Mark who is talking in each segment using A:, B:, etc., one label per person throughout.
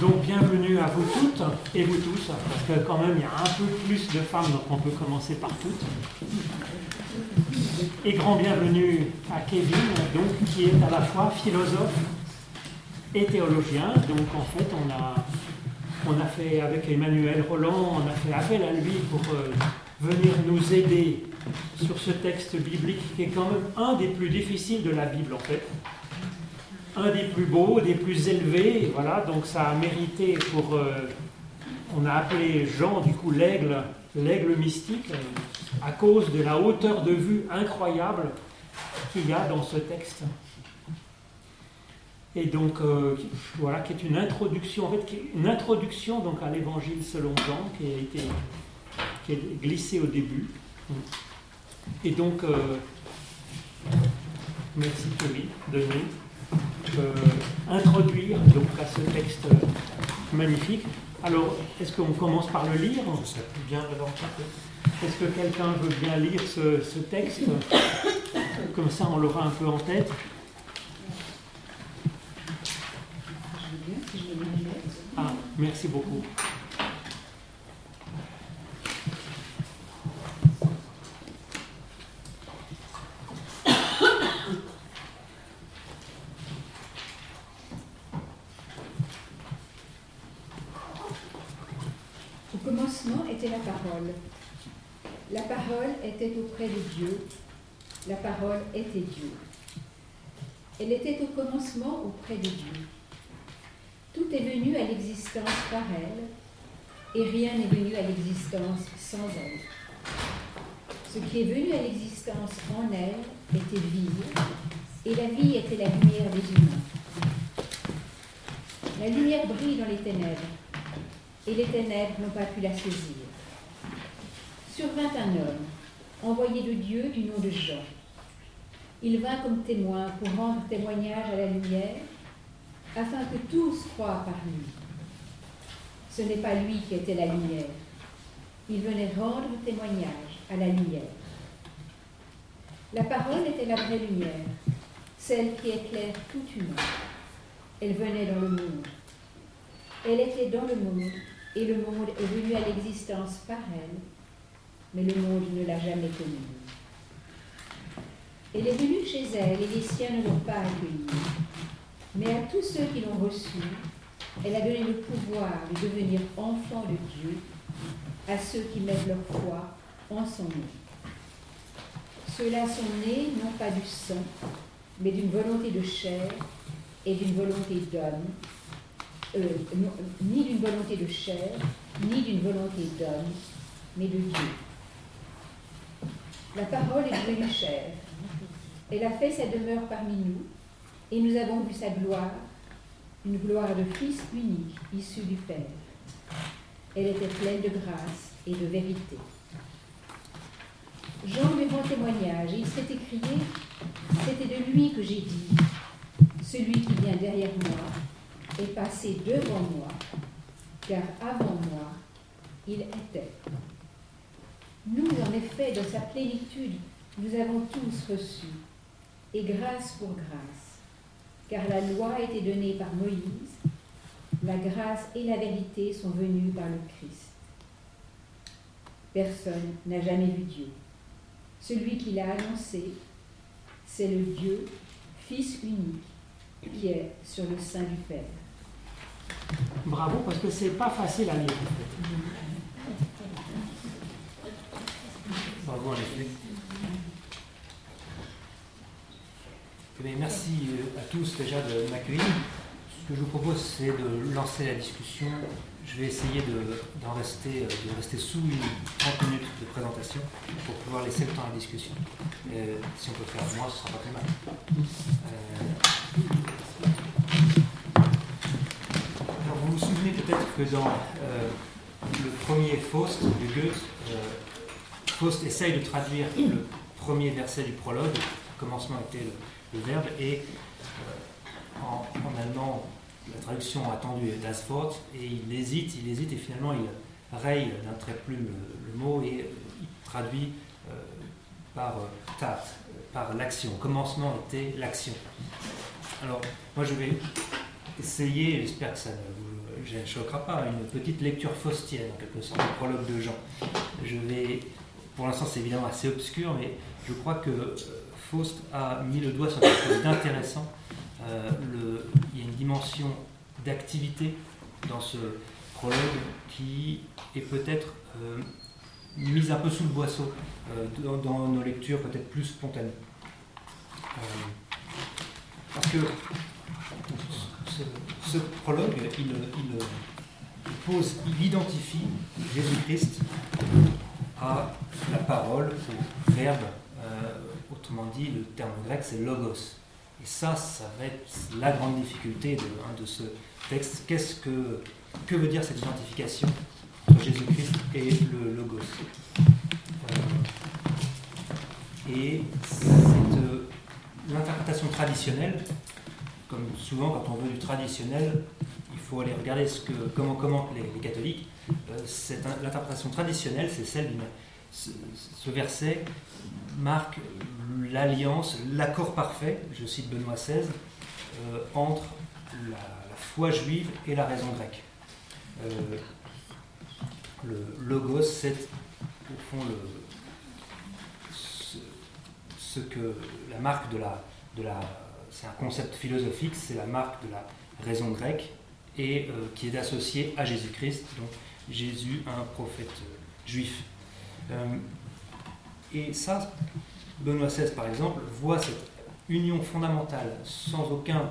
A: Donc bienvenue à vous toutes et vous tous, parce que quand même il y a un peu plus de femmes, donc on peut commencer par toutes. Et grand bienvenue à Kevin, donc, qui est à la fois philosophe et théologien. Donc en fait on a, on a fait avec Emmanuel Roland, on a fait appel à lui pour euh, venir nous aider sur ce texte biblique qui est quand même un des plus difficiles de la Bible en fait un des plus beaux, des plus élevés. Voilà, donc ça a mérité pour. Euh, on a appelé Jean, du coup, l'aigle, l'aigle mystique, à cause de la hauteur de vue incroyable qu'il y a dans ce texte. Et donc, euh, voilà, qui est une introduction, en fait, une introduction donc, à l'évangile selon Jean, qui a été qui est glissé au début. Et donc, euh, merci Chloé de nous. Euh, introduire donc, à ce texte magnifique. Alors, est-ce qu'on commence par le lire?
B: Bien
A: Est-ce que quelqu'un veut bien lire ce, ce texte? Comme ça, on l'aura un peu en tête. Ah, merci beaucoup.
C: La parole. La parole était auprès de Dieu. La parole était Dieu. Elle était au commencement auprès de Dieu. Tout est venu à l'existence par elle, et rien n'est venu à l'existence sans elle. Ce qui est venu à l'existence en elle était vie, et la vie était la lumière des humains. La lumière brille dans les ténèbres, et les ténèbres n'ont pas pu la saisir survint un homme, envoyé de Dieu du nom de Jean. Il vint comme témoin pour rendre témoignage à la lumière, afin que tous croient par lui. Ce n'est pas lui qui était la lumière. Il venait rendre témoignage à la lumière. La parole était la vraie lumière, celle qui éclaire tout humain. Elle venait dans le monde. Elle était dans le monde, et le monde est venu à l'existence par elle mais le monde ne l'a jamais connue. Elle est venue chez elle et les siens ne l'ont pas accueillie. Mais à tous ceux qui l'ont reçue, elle a donné le pouvoir de devenir enfants de Dieu à ceux qui mettent leur foi en son nom. Ceux-là sont nés non pas du sang, mais d'une volonté de chair et d'une volonté d'homme, euh, ni d'une volonté de chair, ni d'une volonté d'homme, mais de Dieu. La parole est devenue chère. Elle a fait sa demeure parmi nous, et nous avons vu sa gloire, une gloire de Fils unique, issu du Père. Elle était pleine de grâce et de vérité. Jean lui rend témoignage, et il s'est écrié, c'était de lui que j'ai dit, celui qui vient derrière moi est passé devant moi, car avant moi, il était. Nous, en effet, dans sa plénitude, nous avons tous reçu, et grâce pour grâce, car la loi a été donnée par Moïse, la grâce et la vérité sont venues par le Christ. Personne n'a jamais vu Dieu. Celui qui l'a annoncé, c'est le Dieu, Fils unique, qui est sur le sein du Père.
A: Bravo, parce que c'est pas facile à lire.
B: Eh merci euh, à tous déjà de m'accueillir. Ce que je vous propose, c'est de lancer la discussion. Je vais essayer de, rester, euh, rester sous une 30 minutes de présentation pour pouvoir laisser le temps à la discussion. si on peut faire moins, ce sera pas très mal. Euh, alors, vous vous souvenez peut-être que dans le premier Faust de Goethe, Faust essaye de traduire le premier verset du prologue, commencement était le, verbe, et euh, en, allemand, la traduction attendue est das Wort, et il hésite, il hésite, et finalement il raye d'un trait de plume le, mot et euh, il traduit euh, par tat, par l'action. Commencement était l'action. Alors, moi je vais essayer, j'espère que ça ne je ne choquera pas, une petite lecture faustienne, en quelque sorte, le prologue de Jean. Je vais, pour l'instant, c'est évidemment assez obscur, mais je crois que euh, Faust a mis le doigt sur quelque chose d'intéressant. Euh, il y a une dimension d'activité dans ce prologue qui est peut-être euh, mise un peu sous le boisseau dans, nos lectures peut-être plus spontanées. parce que ce, prologue, il, pose, il identifie Jésus-Christ à la parole, au verbe, euh, autrement dit, le terme grec c'est logos. Et ça, ça va être la grande difficulté de, hein, ce texte. Qu'est-ce que, que veut dire cette identification entre Jésus-Christ et le logos? Euh, Et c'est euh, l'interprétation traditionnelle comme souvent quand on veut du traditionnel, il faut aller regarder comment commentent les, catholiques. Euh, l'interprétation traditionnelle, c'est celle d'une. Ce, verset marque l'alliance, l'accord parfait, je cite Benoît XVI, euh, entre la, foi juive et la raison grecque. Euh, le logos, c'est au fond ce, que la marque de la c'est un concept philosophique, c'est la marque de la raison grecque et euh, qui est associé à Jésus-Christ, donc Jésus, un prophète euh, juif. Euh, et ça, Benoît XVI par exemple, voit cette union fondamentale, sans aucun,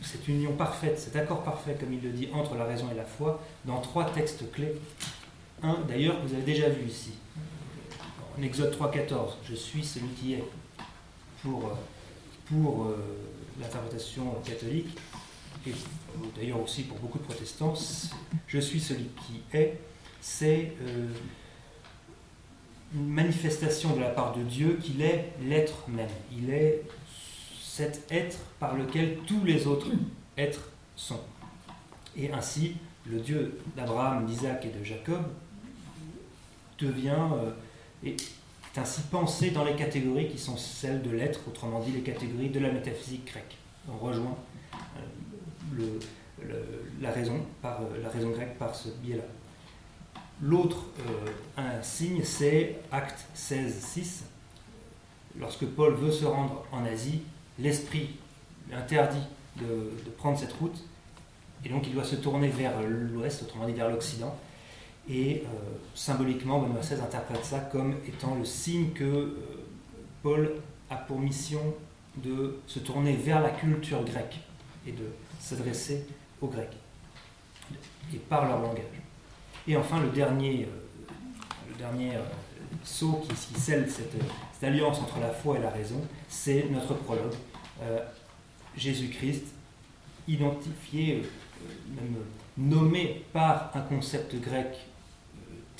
B: cette union parfaite, cet accord parfait, comme il le dit, entre la raison et la foi, dans trois textes clés. Un, d'ailleurs, que vous avez déjà vu ici, en Exode 3.14, je suis celui qui est, pour pour euh, l'interprétation catholique, et d'ailleurs aussi pour beaucoup de protestants, je suis celui qui est, c'est euh, une manifestation de la part de Dieu qu'il est l'être même. Il est cet être par lequel tous les autres êtres sont. Et ainsi, le Dieu d'Abraham, d'Isaac et de Jacob devient, euh, ainsi pensé dans les catégories qui sont celles de l'être, autrement dit les catégories de la métaphysique grecque. On rejoint euh, la, raison par, euh, la raison grecque par ce biais-là. L'autre euh, signe, c'est Acte 16, 6. Lorsque Paul veut se rendre en Asie, l'esprit interdit de prendre cette route, et donc il doit se tourner vers l'ouest, autrement dit vers l'Occident. Et euh, symboliquement, Benoît XVI interprète ça comme étant le signe que euh, Paul a pour mission de se tourner vers la culture grecque et de s'adresser aux Grecs, et par leur langage. Et enfin, le dernier, euh, le dernier saut qui, scelle cette, alliance entre la foi et la raison, c'est notre prologue. Jésus-Christ, identifié, même nommé par un concept grec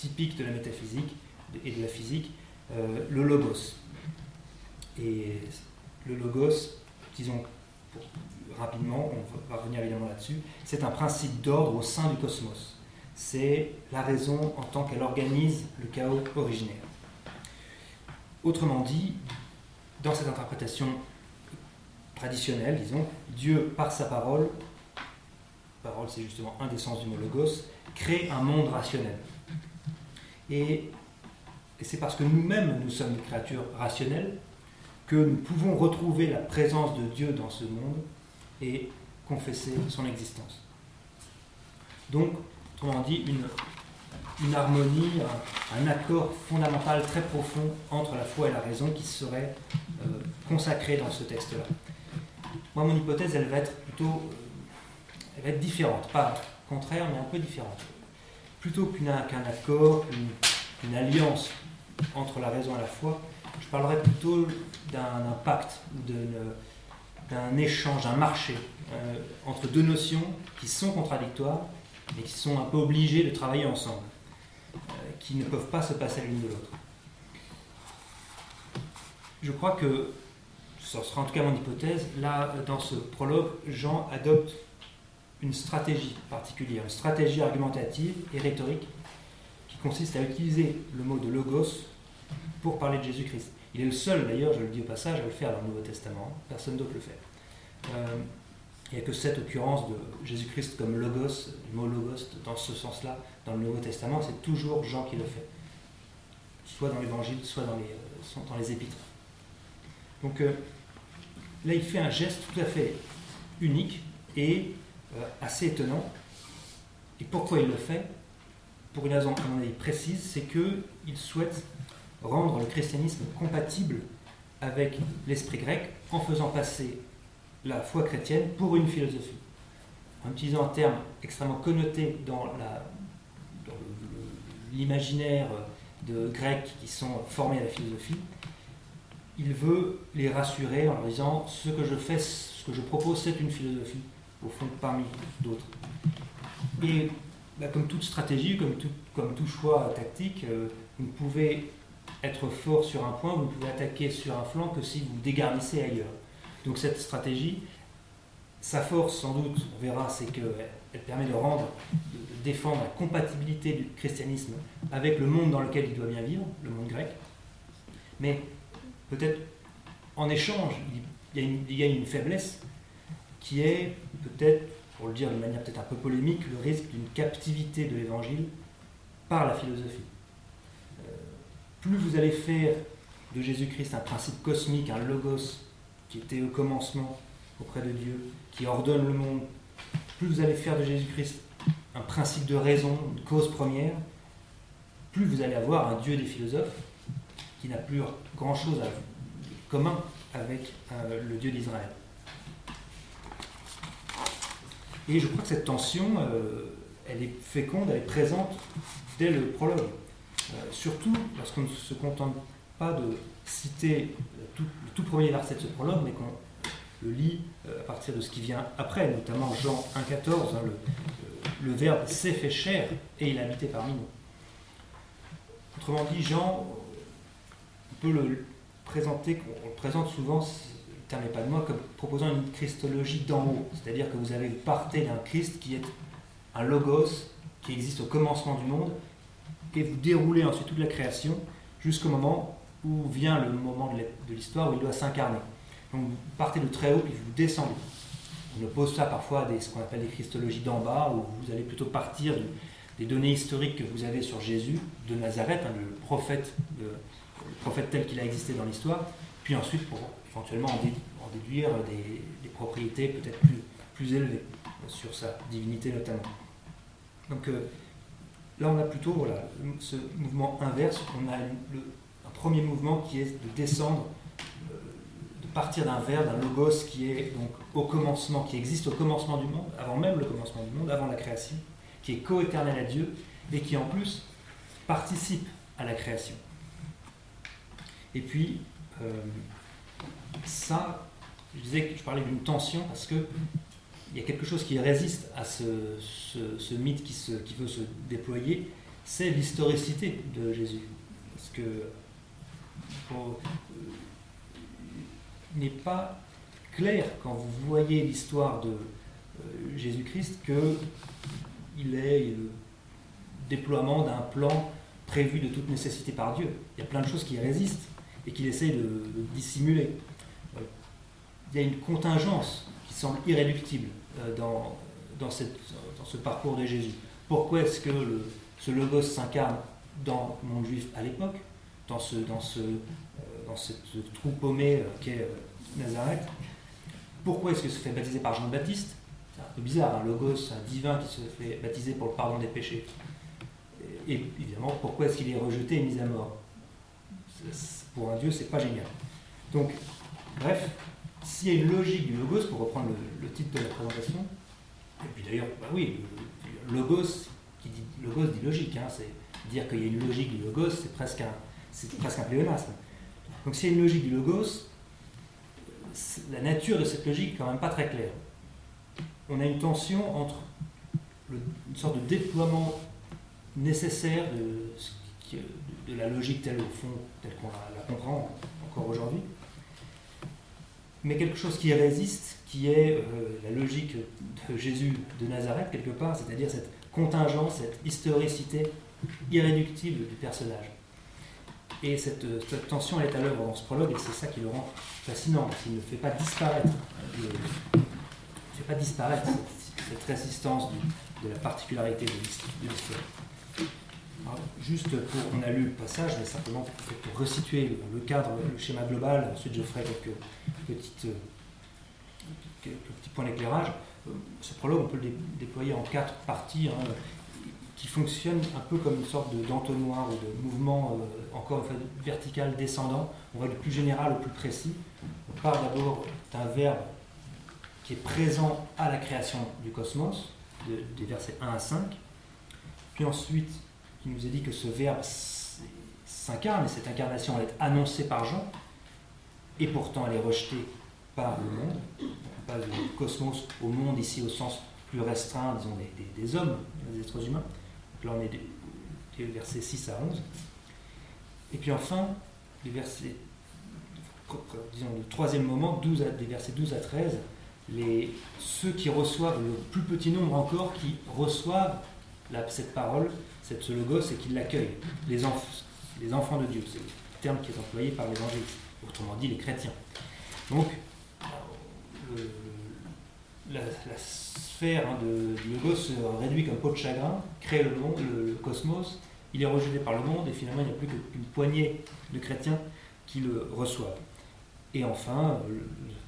B: typique de la métaphysique et de la physique, euh, le logos. Et le logos, disons rapidement, on va revenir évidemment là-dessus, c'est un principe d'ordre au sein du cosmos. C'est la raison en tant qu'elle organise le chaos originaire. Autrement dit, dans cette interprétation traditionnelle, disons, Dieu, par sa parole, parole c'est justement un des sens du mot logos, crée un monde rationnel. Et, c'est parce que nous-mêmes, nous sommes des créatures rationnelles, que nous pouvons retrouver la présence de Dieu dans ce monde et confesser son existence. Donc, autrement dit, une, harmonie, un, accord fondamental très profond entre la foi et la raison qui serait euh, consacré dans ce texte-là. Moi, mon hypothèse, elle va être plutôt euh, elle va être différente, pas contraire, mais un peu différente plutôt qu'un accord, une, alliance entre la raison et la foi, je parlerais plutôt d'un pacte, d'un échange, un marché euh, entre deux notions qui sont contradictoires, mais qui sont un peu obligées de travailler ensemble, euh, qui ne peuvent pas se passer l'une de l'autre. Je crois que, ce sera en tout cas mon hypothèse, là, dans ce prologue, Jean adopte une stratégie particulière, une stratégie argumentative et rhétorique qui consiste à utiliser le mot de logos pour parler de Jésus-Christ. Il est le seul, d'ailleurs, je le dis au passage, à le faire dans le Nouveau Testament. Personne d'autre le fait. Euh, Il n'y a que cette occurrence de Jésus-Christ comme logos, le mot logos dans ce sens-là, dans le Nouveau Testament, c'est toujours Jean qui le fait. Soit dans l'Évangile, soit dans les, euh, Épîtres. Donc euh, là, il fait un geste tout à fait unique et assez étonnant. Et pourquoi il le fait Pour une raison, précise, c'est qu'il souhaite rendre le christianisme compatible avec l'esprit grec en faisant passer la foi chrétienne pour une philosophie. En utilisant un terme extrêmement connoté dans l'imaginaire de Grecs qui sont formés à la philosophie, il veut les rassurer en leur disant ce que je fais, ce que je propose, c'est une philosophie, au fond, parmi d'autres. Et bah, comme toute stratégie, comme tout, comme tout choix tactique, euh, vous ne pouvez être fort sur un point, vous ne pouvez attaquer sur un flanc que si vous dégarnissez ailleurs. Donc cette stratégie, sa force sans doute, on verra, c'est qu'elle permet de rendre, de défendre la compatibilité du christianisme avec le monde dans lequel il doit bien vivre, le monde grec. Mais peut-être en échange, il y, a une, faiblesse qui est peut-être, pour le dire de manière peut-être un peu polémique, le risque d'une captivité de l'évangile par la philosophie. Euh, plus vous allez faire de Jésus-Christ un principe cosmique, un logos qui était au commencement auprès de Dieu, qui ordonne le monde, plus vous allez faire de Jésus-Christ un principe de raison, une cause première, plus vous allez avoir un Dieu des philosophes qui n'a plus grand-chose à commun avec euh, le Dieu d'Israël. Et je crois que cette tension, euh, elle est féconde, elle est présente dès le prologue. Euh, surtout lorsqu'on ne se contente pas de citer le tout premier verset de ce prologue, mais qu'on le lit à partir de ce qui vient après, notamment Jean 1,14, hein, le, le, verbe s'est fait chair et il a habité parmi nous. Autrement dit, Jean le présenter, on le présente souvent, terme pas de moi, comme proposant une christologie d'en haut. C'est-à-dire que vous avez partez d'un Christ qui est un logos, qui existe au commencement du monde, et vous déroulez ensuite toute la création jusqu'au moment où vient le moment de l'histoire où il doit s'incarner. Donc vous partez de très haut puis vous descendez. On oppose ça parfois à ce qu'on appelle des christologies d'en bas, où vous allez plutôt partir des données historiques que vous avez sur Jésus de Nazareth, hein, le prophète tel qu'il a existé dans l'histoire, puis ensuite pour éventuellement en, déduire des, propriétés peut-être plus, élevées sur sa divinité notamment. Donc euh, là on a plutôt voilà, ce mouvement inverse, on a un premier mouvement qui est de descendre, euh, de partir d'un verbe, d'un logos qui est donc au commencement, qui existe au commencement du monde, avant même le commencement du monde, avant la création, qui est coéternel à Dieu et qui en plus participe à la création. Et puis, euh, ça, je disais que je parlais d'une tension parce que il y a quelque chose qui résiste à ce, mythe qui, veut se déployer, c'est l'historicité de Jésus. Parce que euh, il n'est pas clair quand vous voyez l'histoire de euh, Jésus-Christ qu'il est le déploiement d'un plan prévu de toute nécessité par Dieu. Il y a plein de choses qui résistent et qu'il essaie de, dissimuler. Euh, il y a une contingence qui semble irréductible euh, dans, dans, ce parcours de Jésus. Pourquoi est-ce que le, ce logos s'incarne dans le monde juif à l'époque, dans, ce, dans, ce, euh, dans cette trou paumé qu'est Nazareth? Pourquoi est-ce que se fait baptiser par Jean Baptiste? C'est un peu bizarre, un logos, un divin qui se fait baptiser pour le pardon des péchés. Et évidemment, pourquoi est-ce qu'il est rejeté et mis à mort? Pour un Dieu, c'est pas génial. Donc, bref, s'il y a une logique du logos, pour reprendre le, titre de la présentation, et puis d'ailleurs, bah oui, le, logos, qui dit logos dit logique, hein, c'est dire qu'il y a une logique du logos, c'est presque un, c'est presque un pléonasme. Donc s'il y a une logique du logos, la nature de cette logique est quand même pas très claire. On a une tension entre une sorte de déploiement nécessaire de la logique telle au fond, telle qu'on la, comprend encore aujourd'hui, mais quelque chose qui résiste, qui est euh, la logique de Jésus de Nazareth quelque part, c'est-à-dire cette contingence, cette historicité irréductible du personnage. Et cette, tension est à l'œuvre dans ce prologue, et c'est ça qui le rend fascinant, parce qu'il ne fait pas disparaître ne fait pas disparaître cette, résistance de la particularité de l'histoire. Juste pour, on a lu le passage, mais simplement pour, resituer le, cadre, le schéma global, ensuite je ferai quelques, petites, quelques petits points d'éclairage. Ce prologue, on peut le déployer en quatre parties hein, qui fonctionnent un peu comme une sorte d'entonnoir ou de mouvement, euh, encore vertical, descendant. On va du plus général au plus précis. On part d'abord d'un verbe qui est présent à la création du cosmos, des versets 1 à 5. Puis ensuite, qui nous est dit que ce verbe s'incarne, et cette incarnation est annoncée par Jean, et pourtant elle est rejetée par le monde. On passe du cosmos au monde ici au sens plus restreint, disons, des, hommes, des êtres humains. Donc là on est des, versets 6 à 11. Et puis enfin, disons, le troisième moment, 12 des versets 12 à 13, les, ceux qui reçoivent, le plus petit nombre encore, qui reçoivent cette parole, ce logos, c'est qu'ils l'accueillent. Les, les enfants de Dieu, c'est le terme qui est employé par l'évangile, autrement dit les chrétiens. Donc, la, sphère hein, du logos se réduit comme peau de chagrin, crée le monde, le, cosmos, il est rejeté par le monde et finalement il n'y a plus qu'une poignée de chrétiens qui le reçoivent. Et enfin, le,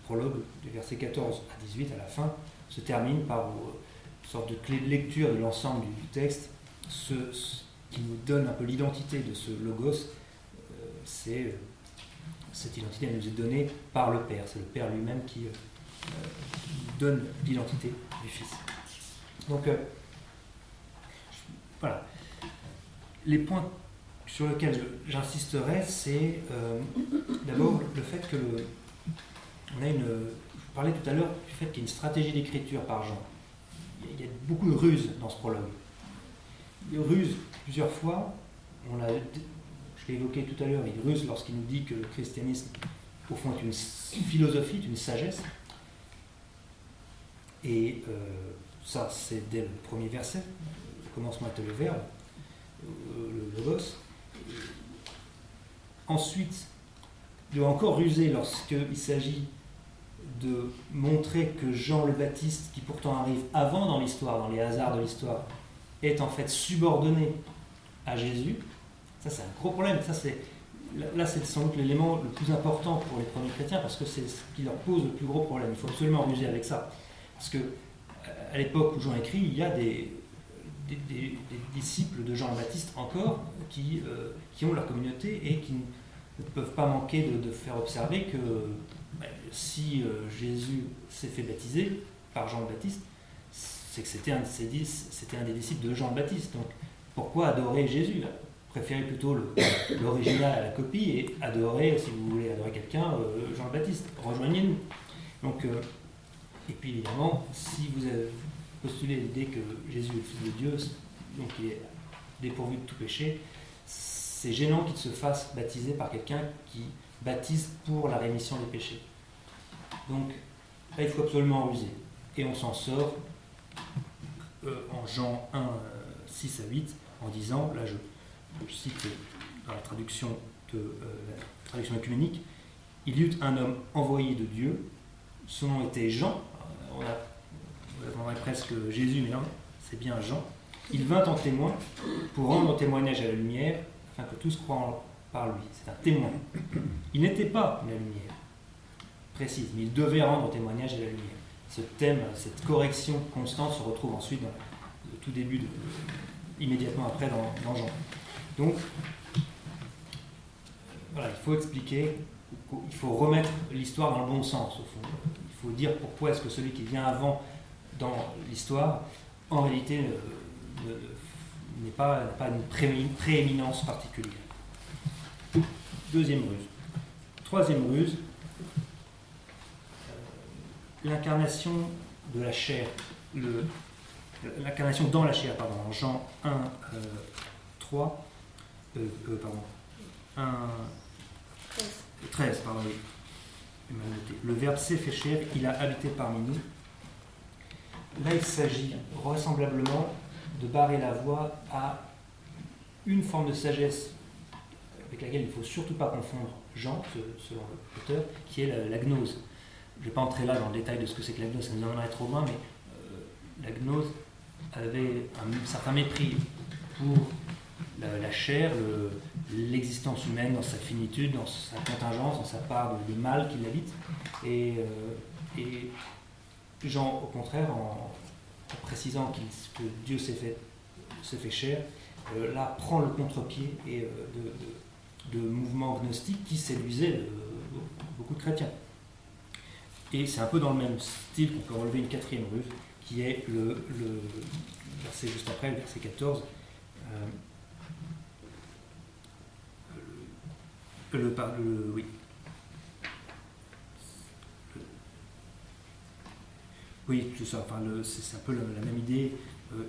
B: prologue du verset 14 à 18 à la fin se termine par une sorte de clé de lecture de l'ensemble du texte ce, qui nous donne un peu l'identité de ce logos, euh, c'est euh, cette identité elle nous est donnée par le Père. C'est le Père lui-même qui, euh, donne l'identité du Fils. Donc, voilà. Les points sur lesquels j'insisterai, c'est d'abord le fait que le, on a une. Je parlais tout à l'heure du fait qu'il y a une stratégie d'écriture par Jean. Il y a beaucoup de ruses dans ce prologue il ruse plusieurs fois. On je l'ai évoqué tout à l'heure, il ruse lorsqu'il nous dit que le christianisme, au fond, est une philosophie, une sagesse. Et euh, ça, c'est dès le premier verset, le commencement est le verbe, euh, le logos. Ensuite, il doit encore ruser lorsqu'il s'agit de montrer que Jean le Baptiste, qui pourtant arrive avant dans l'histoire, dans les hasards de l'histoire, est en fait subordonné à Jésus, ça c'est un gros problème. Ça, c'est, là, c'est sans doute l'élément le plus important pour les premiers chrétiens parce que c'est ce qui leur pose le plus gros problème. Il faut absolument ruser avec ça. Parce que euh, à l'époque où Jean écrit, il y a des, disciples de Jean-Baptiste encore qui, euh, qui ont leur communauté et qui ne peuvent pas manquer de, faire observer que ben, si euh, Jésus s'est fait baptiser par Jean-Baptiste, c'est que c'était un, des disciples de Jean-Baptiste. Donc pourquoi adorer Jésus? Préférez plutôt l'original à la copie et adorer, si vous voulez adorer quelqu'un, euh, Jean-Baptiste. Rejoignez-nous. Donc, euh, et puis évidemment, si vous avez postulé l'idée que Jésus est le Fils de Dieu, donc il est dépourvu de tout péché, c'est gênant qu'il se fasse baptiser par quelqu'un qui baptise pour la rémission des péchés. Donc là, il faut absolument ruser. Et on s'en sort euh, en Jean 1, 6 euh, à 8, en disant, là je, cite dans la traduction, de, euh, la traduction œcuménique, il y eut un homme envoyé de Dieu, son nom était Jean, on, a, presque Jésus, mais non, c'est bien Jean. Il vint en témoin pour rendre témoignage à la lumière, afin que tous croient par lui. C'est un témoin. Il n'était pas la lumière, précise, mais il devait rendre témoignage à la lumière ce thème, cette correction constante se retrouve ensuite dans tout début, immédiatement après dans, Jean. Donc, voilà, il faut expliquer, il faut remettre l'histoire dans le bon sens, au fond. Il faut dire pourquoi est-ce que celui qui vient avant dans l'histoire, en réalité, n'est pas une prééminence particulière. Deuxième ruse. Troisième ruse, l'incarnation de la chair, l'incarnation dans la chair, pardon, en Jean 1, 3, euh, euh, euh, pardon, 1, 13, pardon, Le verbe s'est fait chair, il a habité parmi nous. Là, il s'agit vraisemblablement de barrer la voie à une forme de sagesse avec laquelle il ne faut surtout pas confondre Jean, selon l'auteur, qui est la gnose. Je ne vais pas entrer là dans le détail de ce que c'est que la gnose, ça nous emmènerait trop loin, mais euh, la gnose avait un certain mépris pour la, chair, l'existence humaine dans sa finitude, dans sa contingence, dans sa part de, mal qui l'habite. Et, euh, et, Jean, au contraire, en, précisant que Dieu s'est fait, fait chair, euh, là prend le contre-pied et, de, de, mouvements gnostiques qui séduisaient beaucoup de chrétiens. Et c'est un peu dans le même style qu'on peut relever une quatrième ruse, qui est le, verset juste après, le verset 14. Euh, le, oui. Oui, c'est ça. Enfin, c'est un peu la, même idée. Euh,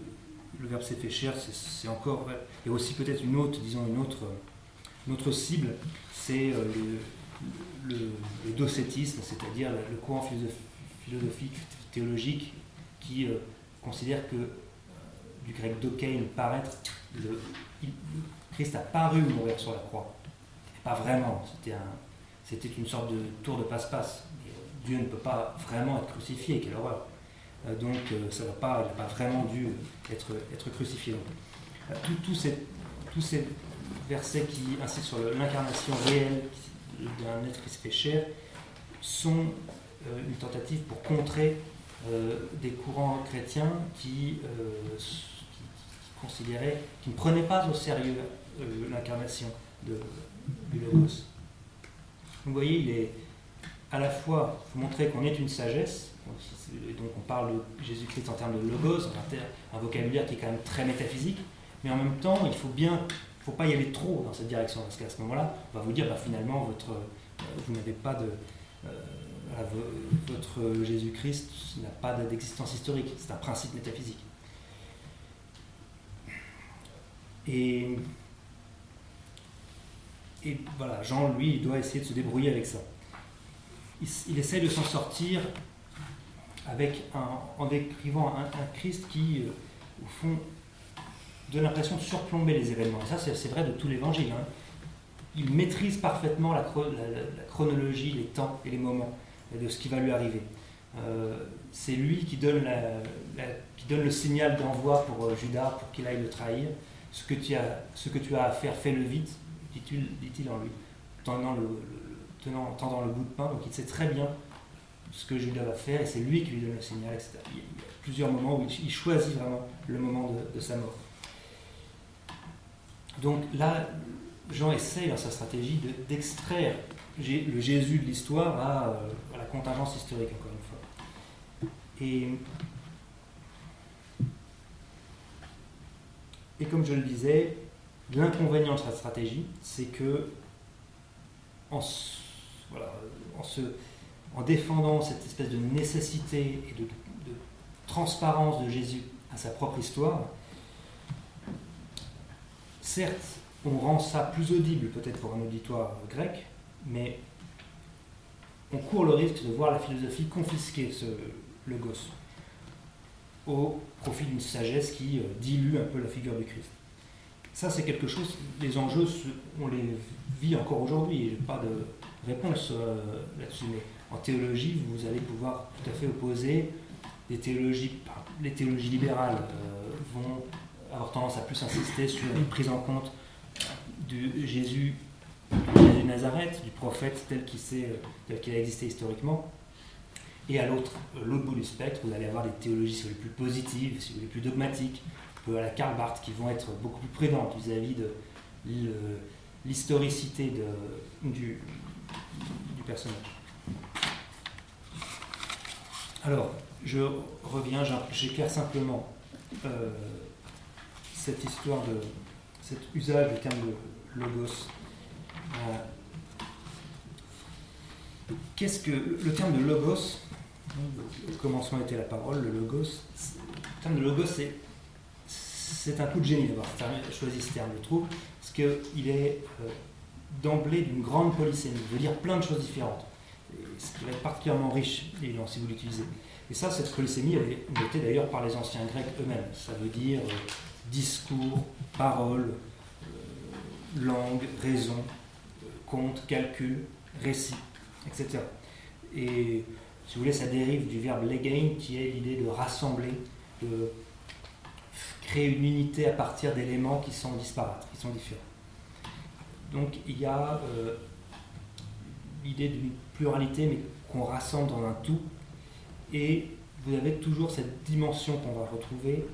B: le verbe s'est fait cher, c'est encore. Et aussi peut-être une autre, disons une autre, une autre cible, c'est euh, le, docétisme, c'est-à-dire le courant philosophique, théologique, qui considère que du grec dokein, paraître, Christ a paru mourir sur la croix. Pas vraiment, c'était un, c'était une sorte de tour de passe-passe. Dieu ne peut pas vraiment être crucifié, quelle horreur. Euh, donc euh, ça n'a pas vraiment dû être, crucifié. Euh, tous ces, ces versets qui insistent sur l'incarnation réelle d'un être qui se fait chair sont une tentative pour contrer des courants chrétiens qui considérait, qui ne prenait pas au sérieux euh, l'incarnation du Logos. vous voyez, il est à la fois, il faut montrer qu'on est une sagesse, donc on parle de Jésus-Christ en termes de Logos, un vocabulaire qui est quand même très métaphysique, mais en même temps, il faut bien, faut pas y aller trop dans cette direction, parce qu'à ce moment-là, on va vous dire, bah, finalement, votre, euh, vous n'avez pas de... Euh, votre Jésus-Christ n'a pas d'existence historique, c'est un principe métaphysique. Et, et voilà, Jean, lui, il doit essayer de se débrouiller avec ça. Il, essaie de s'en sortir avec en décrivant un, Christ qui, euh, au fond, donne l'impression de surplomber les événements. Et ça, c'est vrai de tout l'évangile. Hein. Il maîtrise parfaitement la, chronologie, les temps et les moments de ce qui va lui arriver. Euh, c'est lui qui donne, le signal d'envoi pour euh, Judas pour qu'il aille le trahir ce que tu as, à faire, fais-le vite, dit-il en lui, tendant le, tenant, le bout de pain. Donc il sait très bien ce que Judas va faire et c'est lui qui lui donne le signal. Il y a plusieurs moments où il, choisit vraiment le moment de, sa mort. Donc là, Jean essaye dans sa stratégie d'extraire le Jésus de l'histoire à, euh, à, la contingence historique, encore une fois. Et comme je le disais, l'inconvénient de cette stratégie, c'est que en, défendant cette espèce de nécessité et de, transparence de Jésus à sa propre histoire, certes, on rend ça plus audible peut-être pour un auditoire grec, mais on court le risque de voir la philosophie confisquer ce, le gosse au profit d'une sagesse qui euh, dilue un peu la figure du Christ. Ça, c'est quelque chose, les enjeux, on les vit encore aujourd'hui, n'y a pas de réponse euh, là-dessus, mais en théologie, vous allez pouvoir tout à fait opposer les théologies libérales euh, avoir tendance à plus insister sur une prise en compte de Jésus, de Nazareth, du prophète tel qu'il a existé historiquement, et à l'autre, euh, l'autre bout du spectre, vous allez avoir des théologies les plus positives, si vous voulez, plus dogmatiques, un peu à la Karl Barth, qui vont être beaucoup plus prudentes vis-à-vis de l'historicité du, du personnage. Alors, je reviens, j'éclaire simplement euh, cette histoire de cet usage du terme de logos. Euh, qu'est-ce que le terme de logos le commencement était la parole, le logos. Le terme de logos, c'est, c'est un coup de génie d'avoir choisi ce terme, je trouve, parce qu'il est euh, d'emblée d'une grande polysémie, il veut dire plein de choses différentes. ce qui va être particulièrement riche, si vous l'utilisez. Et ça, cette polysémie, elle est notée d'ailleurs par les anciens grecs eux-mêmes. Ça veut dire euh, discours, parole, euh, langue, raison, compte, calcul, récit, etc. Et si vous voulez, ça dérive du verbe legain, qui est l'idée de rassembler, de créer une unité à partir d'éléments qui sont disparates, qui sont différents. Donc il y a euh, l'idée d'une pluralité, mais qu'on rassemble dans un tout. Et vous avez toujours cette dimension qu'on va retrouver,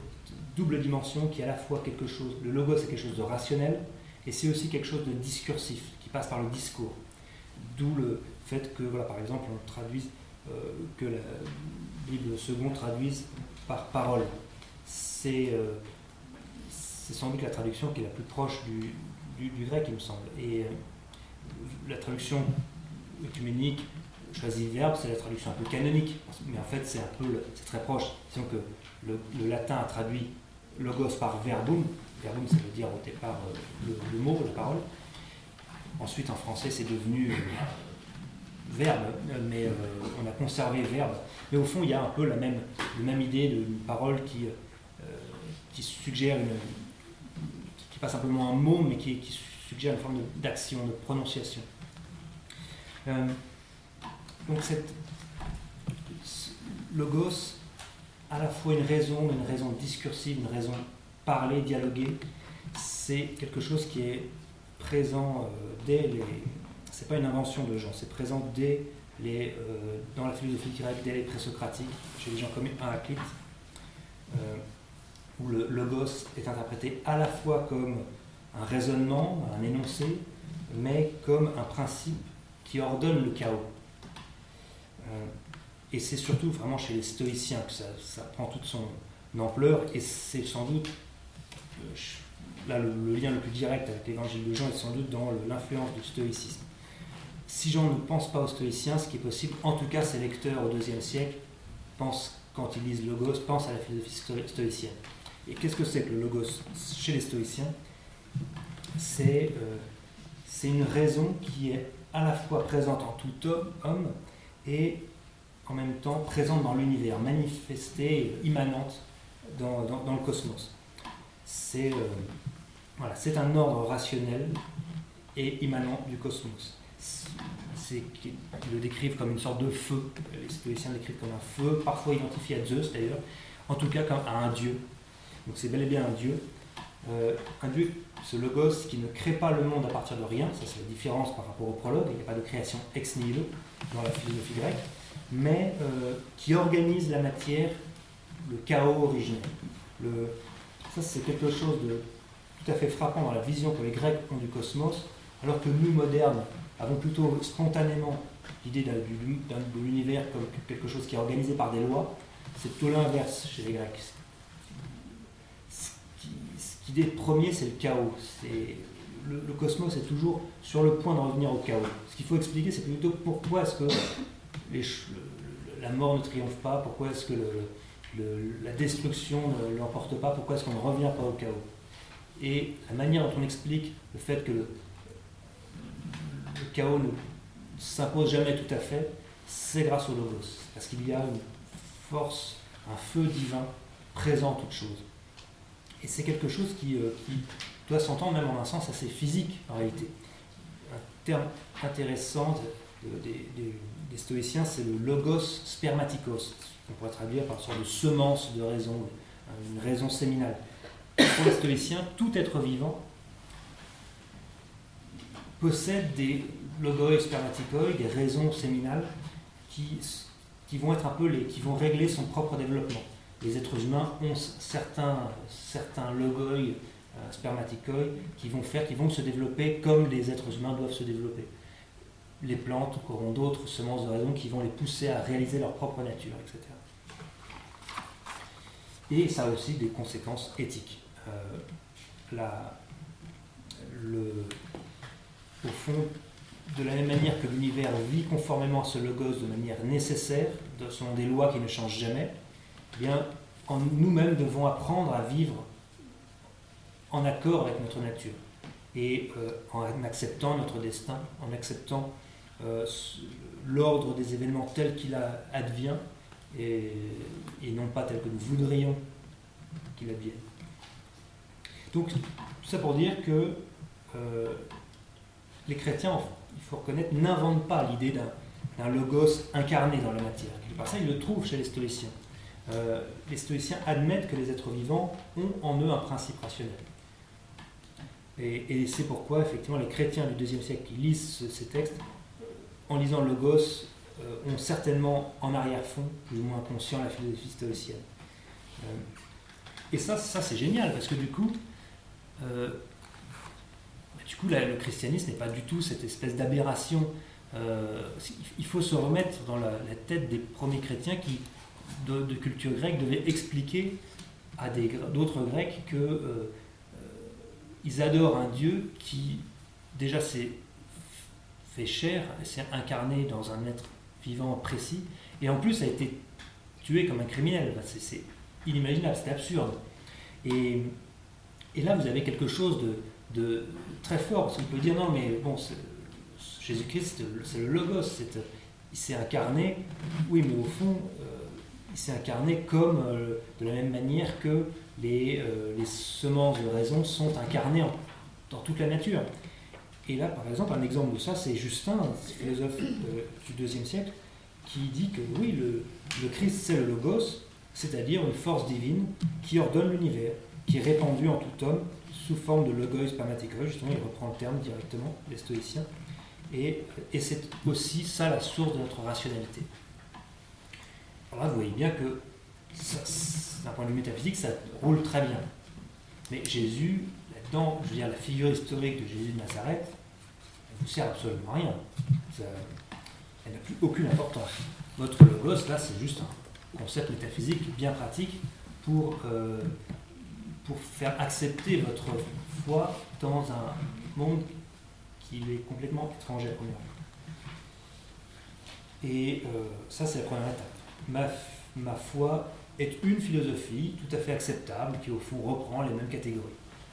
B: double dimension qui est à la fois quelque chose, le logo c'est quelque chose de rationnel, et c'est aussi quelque chose de discursif, qui passe par le discours. D'où le fait que, voilà, par exemple, on traduise, euh, que la Bible seconde traduise par parole. C'est euh, sans doute la traduction qui est la plus proche du, du, grec, il me semble. Et euh, la traduction œcuménique choisit verbe, c'est la traduction un peu canonique, mais en fait c'est un peu, c'est très proche. Disons que le, latin a traduit logos par verbum, verbum ça veut dire au départ euh, le, mot, la parole. Ensuite en français c'est devenu euh, verbe, mais on a conservé verbe. Mais au fond il y a un peu la même, la même idée d'une parole qui, qui suggère une, pas simplement un mot, mais qui, suggère une forme d'action, de, prononciation. Euh, donc cette logos, à la fois une raison, une raison discursive, une raison parler, dialoguer, c'est quelque chose qui est présent euh, dès les... C'est pas une invention de gens, c'est présent dès les, euh, dans la philosophie grecque, dès les présocratiques, chez les gens comme Héraclite où le logos est interprété à la fois comme un raisonnement, un énoncé, mais comme un principe qui ordonne le chaos. Euh, et c'est surtout vraiment chez les stoïciens que ça, prend toute son ampleur, et c'est sans doute, euh, là le, lien le plus direct avec l'évangile de Jean est sans doute dans l'influence du stoïcisme. Si Jean ne pense pas aux stoïciens, ce qui est possible, en tout cas ses lecteurs au IIe siècle pensent, quand ils lisent Logos, pensent à la philosophie stoïcienne. Et qu'est-ce que c'est que le logos chez les stoïciens? C'est euh, une raison qui est à la fois présente en tout homme et en même temps présente dans l'univers, manifestée, immanente dans, le cosmos. C'est euh, voilà, un ordre rationnel et immanent du cosmos. Qu'ils le décrivent comme une sorte de feu. Les stoïciens le décrivent comme un feu, parfois identifié à Zeus d'ailleurs, en tout cas comme à un dieu, donc c'est bel et bien un Dieu. Euh, un Dieu, ce logos qui ne crée pas le monde à partir de rien, ça c'est la différence par rapport au prologue, il n'y a pas de création ex nihilo dans la philosophie grecque, mais euh, qui organise la matière, le chaos originel. Ça c'est quelque chose de tout à fait frappant dans la vision que les Grecs ont du cosmos, alors que nous, modernes, avons plutôt spontanément l'idée de l'univers comme quelque chose qui est organisé par des lois. C'est tout l'inverse chez les Grecs l'idée première, c'est le chaos. Le, cosmos est toujours sur le point d'en revenir au chaos. Ce qu'il faut expliquer, c'est plutôt pourquoi est-ce que la mort ne triomphe pas, pourquoi est-ce que la destruction ne l'emporte pas, pourquoi est-ce qu'on ne revient pas au chaos? Et la manière dont on explique le fait que le, chaos ne s'impose jamais tout à fait, c'est grâce au logos, parce qu'il y a une force, un feu divin présent en toute chose. Et c'est quelque chose qui, euh, doit s'entendre même en un sens assez physique en réalité. Un terme intéressant des, stoïciens, c'est le logos spermatikos, qu'on pourrait traduire par une sorte de semence de raison, une raison séminale. Pour les stoïciens, tout être vivant possède des logos spermatikoi, des raisons séminales, qui, qui vont être un peu les, qui vont régler son propre développement les êtres humains ont certains, certains logoi euh, qui vont faire, qui vont se développer comme les êtres humains doivent se développer. Les plantes auront d'autres semences de raison qui vont les pousser à réaliser leur propre nature, etc. Et ça a aussi des conséquences éthiques. Euh, au fond, de la même manière que l'univers vit conformément à ce logos de manière nécessaire, selon des lois qui ne changent jamais, eh bien, nous-mêmes devons apprendre à vivre en accord avec notre nature et euh, en acceptant notre destin, en acceptant l'ordre des événements tel qu'il advient et, non pas tel que nous voudrions qu'il advienne. Donc, tout ça pour dire que euh, les chrétiens, il faut reconnaître, n'inventent pas l'idée d'un logos incarné dans la matière. Par ça, ils le trouvent chez les stoïciens. Euh, les stoïciens admettent que les êtres vivants ont en eux un principe rationnel. Et, c'est pourquoi, effectivement, les chrétiens du IIe siècle qui lisent ces textes, en lisant le Logos, euh, ont certainement en arrière-fond, plus ou moins conscient, la philosophie stoïcienne. Euh, et ça, ça c'est génial, parce que du coup, bah, du coup le christianisme n'est pas du tout cette espèce d'aberration. il faut se remettre dans la, tête des premiers chrétiens qui, de, culture grecque devaient expliquer à d'autres Grecs que euh, ils adorent un Dieu qui déjà s'est fait chair, s'est incarné dans un être vivant précis, et en plus a été tué comme un criminel. C'est inimaginable, c'est absurde. Et, là, vous avez quelque chose de, très fort, parce qu'on peut dire non, mais bon, Jésus-Christ, c'est le Logos, il s'est incarné, oui, mais au fond, euh, il s'est incarné comme, euh, de la même manière que les, euh, les, semences de raison sont incarnées dans toute la nature. Et là, par exemple, un exemple de ça, c'est Justin, philosophe du IIe siècle, qui dit que oui, le, Christ, c'est le Logos, c'est-à-dire une force divine qui ordonne l'univers, qui est répandue en tout homme sous forme de logos spermatikos, justement, il reprend le terme directement, les stoïciens, et, et c'est aussi ça la source de notre rationalité. Alors là, vous voyez bien que, d'un point de vue métaphysique, ça roule très bien. Mais Jésus, je veux dire, la figure historique de Jésus de Nazareth, elle ne sert absolument à rien. elle n'a plus aucune importance. Votre logos, là, c'est juste un concept métaphysique bien pratique pour, euh, pour faire accepter votre foi dans un monde qui est complètement étranger à première Et euh, ça, c'est la première étape ma, ma foi est une philosophie tout à fait acceptable qui au fond reprend les mêmes catégories.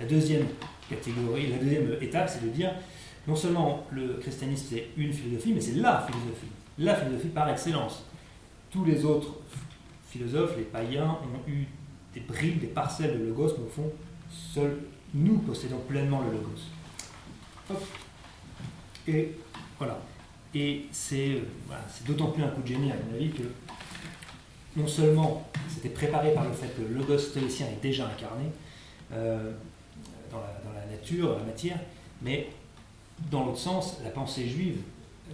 B: La deuxième catégorie, la deuxième étape, c'est de dire non seulement le christianisme c'est une philosophie, mais c'est la philosophie, la philosophie par excellence. Tous les autres philosophes, les païens, ont eu des bribes, des parcelles de logos, mais au fond, seuls nous possédons pleinement le logos. Et voilà. Et c'est d'autant plus un coup de génie, à mon avis, que non seulement c'était préparé par le fait que le logos stoïcien est déjà incarné euh, dans, la, nature, la matière, mais dans l'autre sens, la pensée juive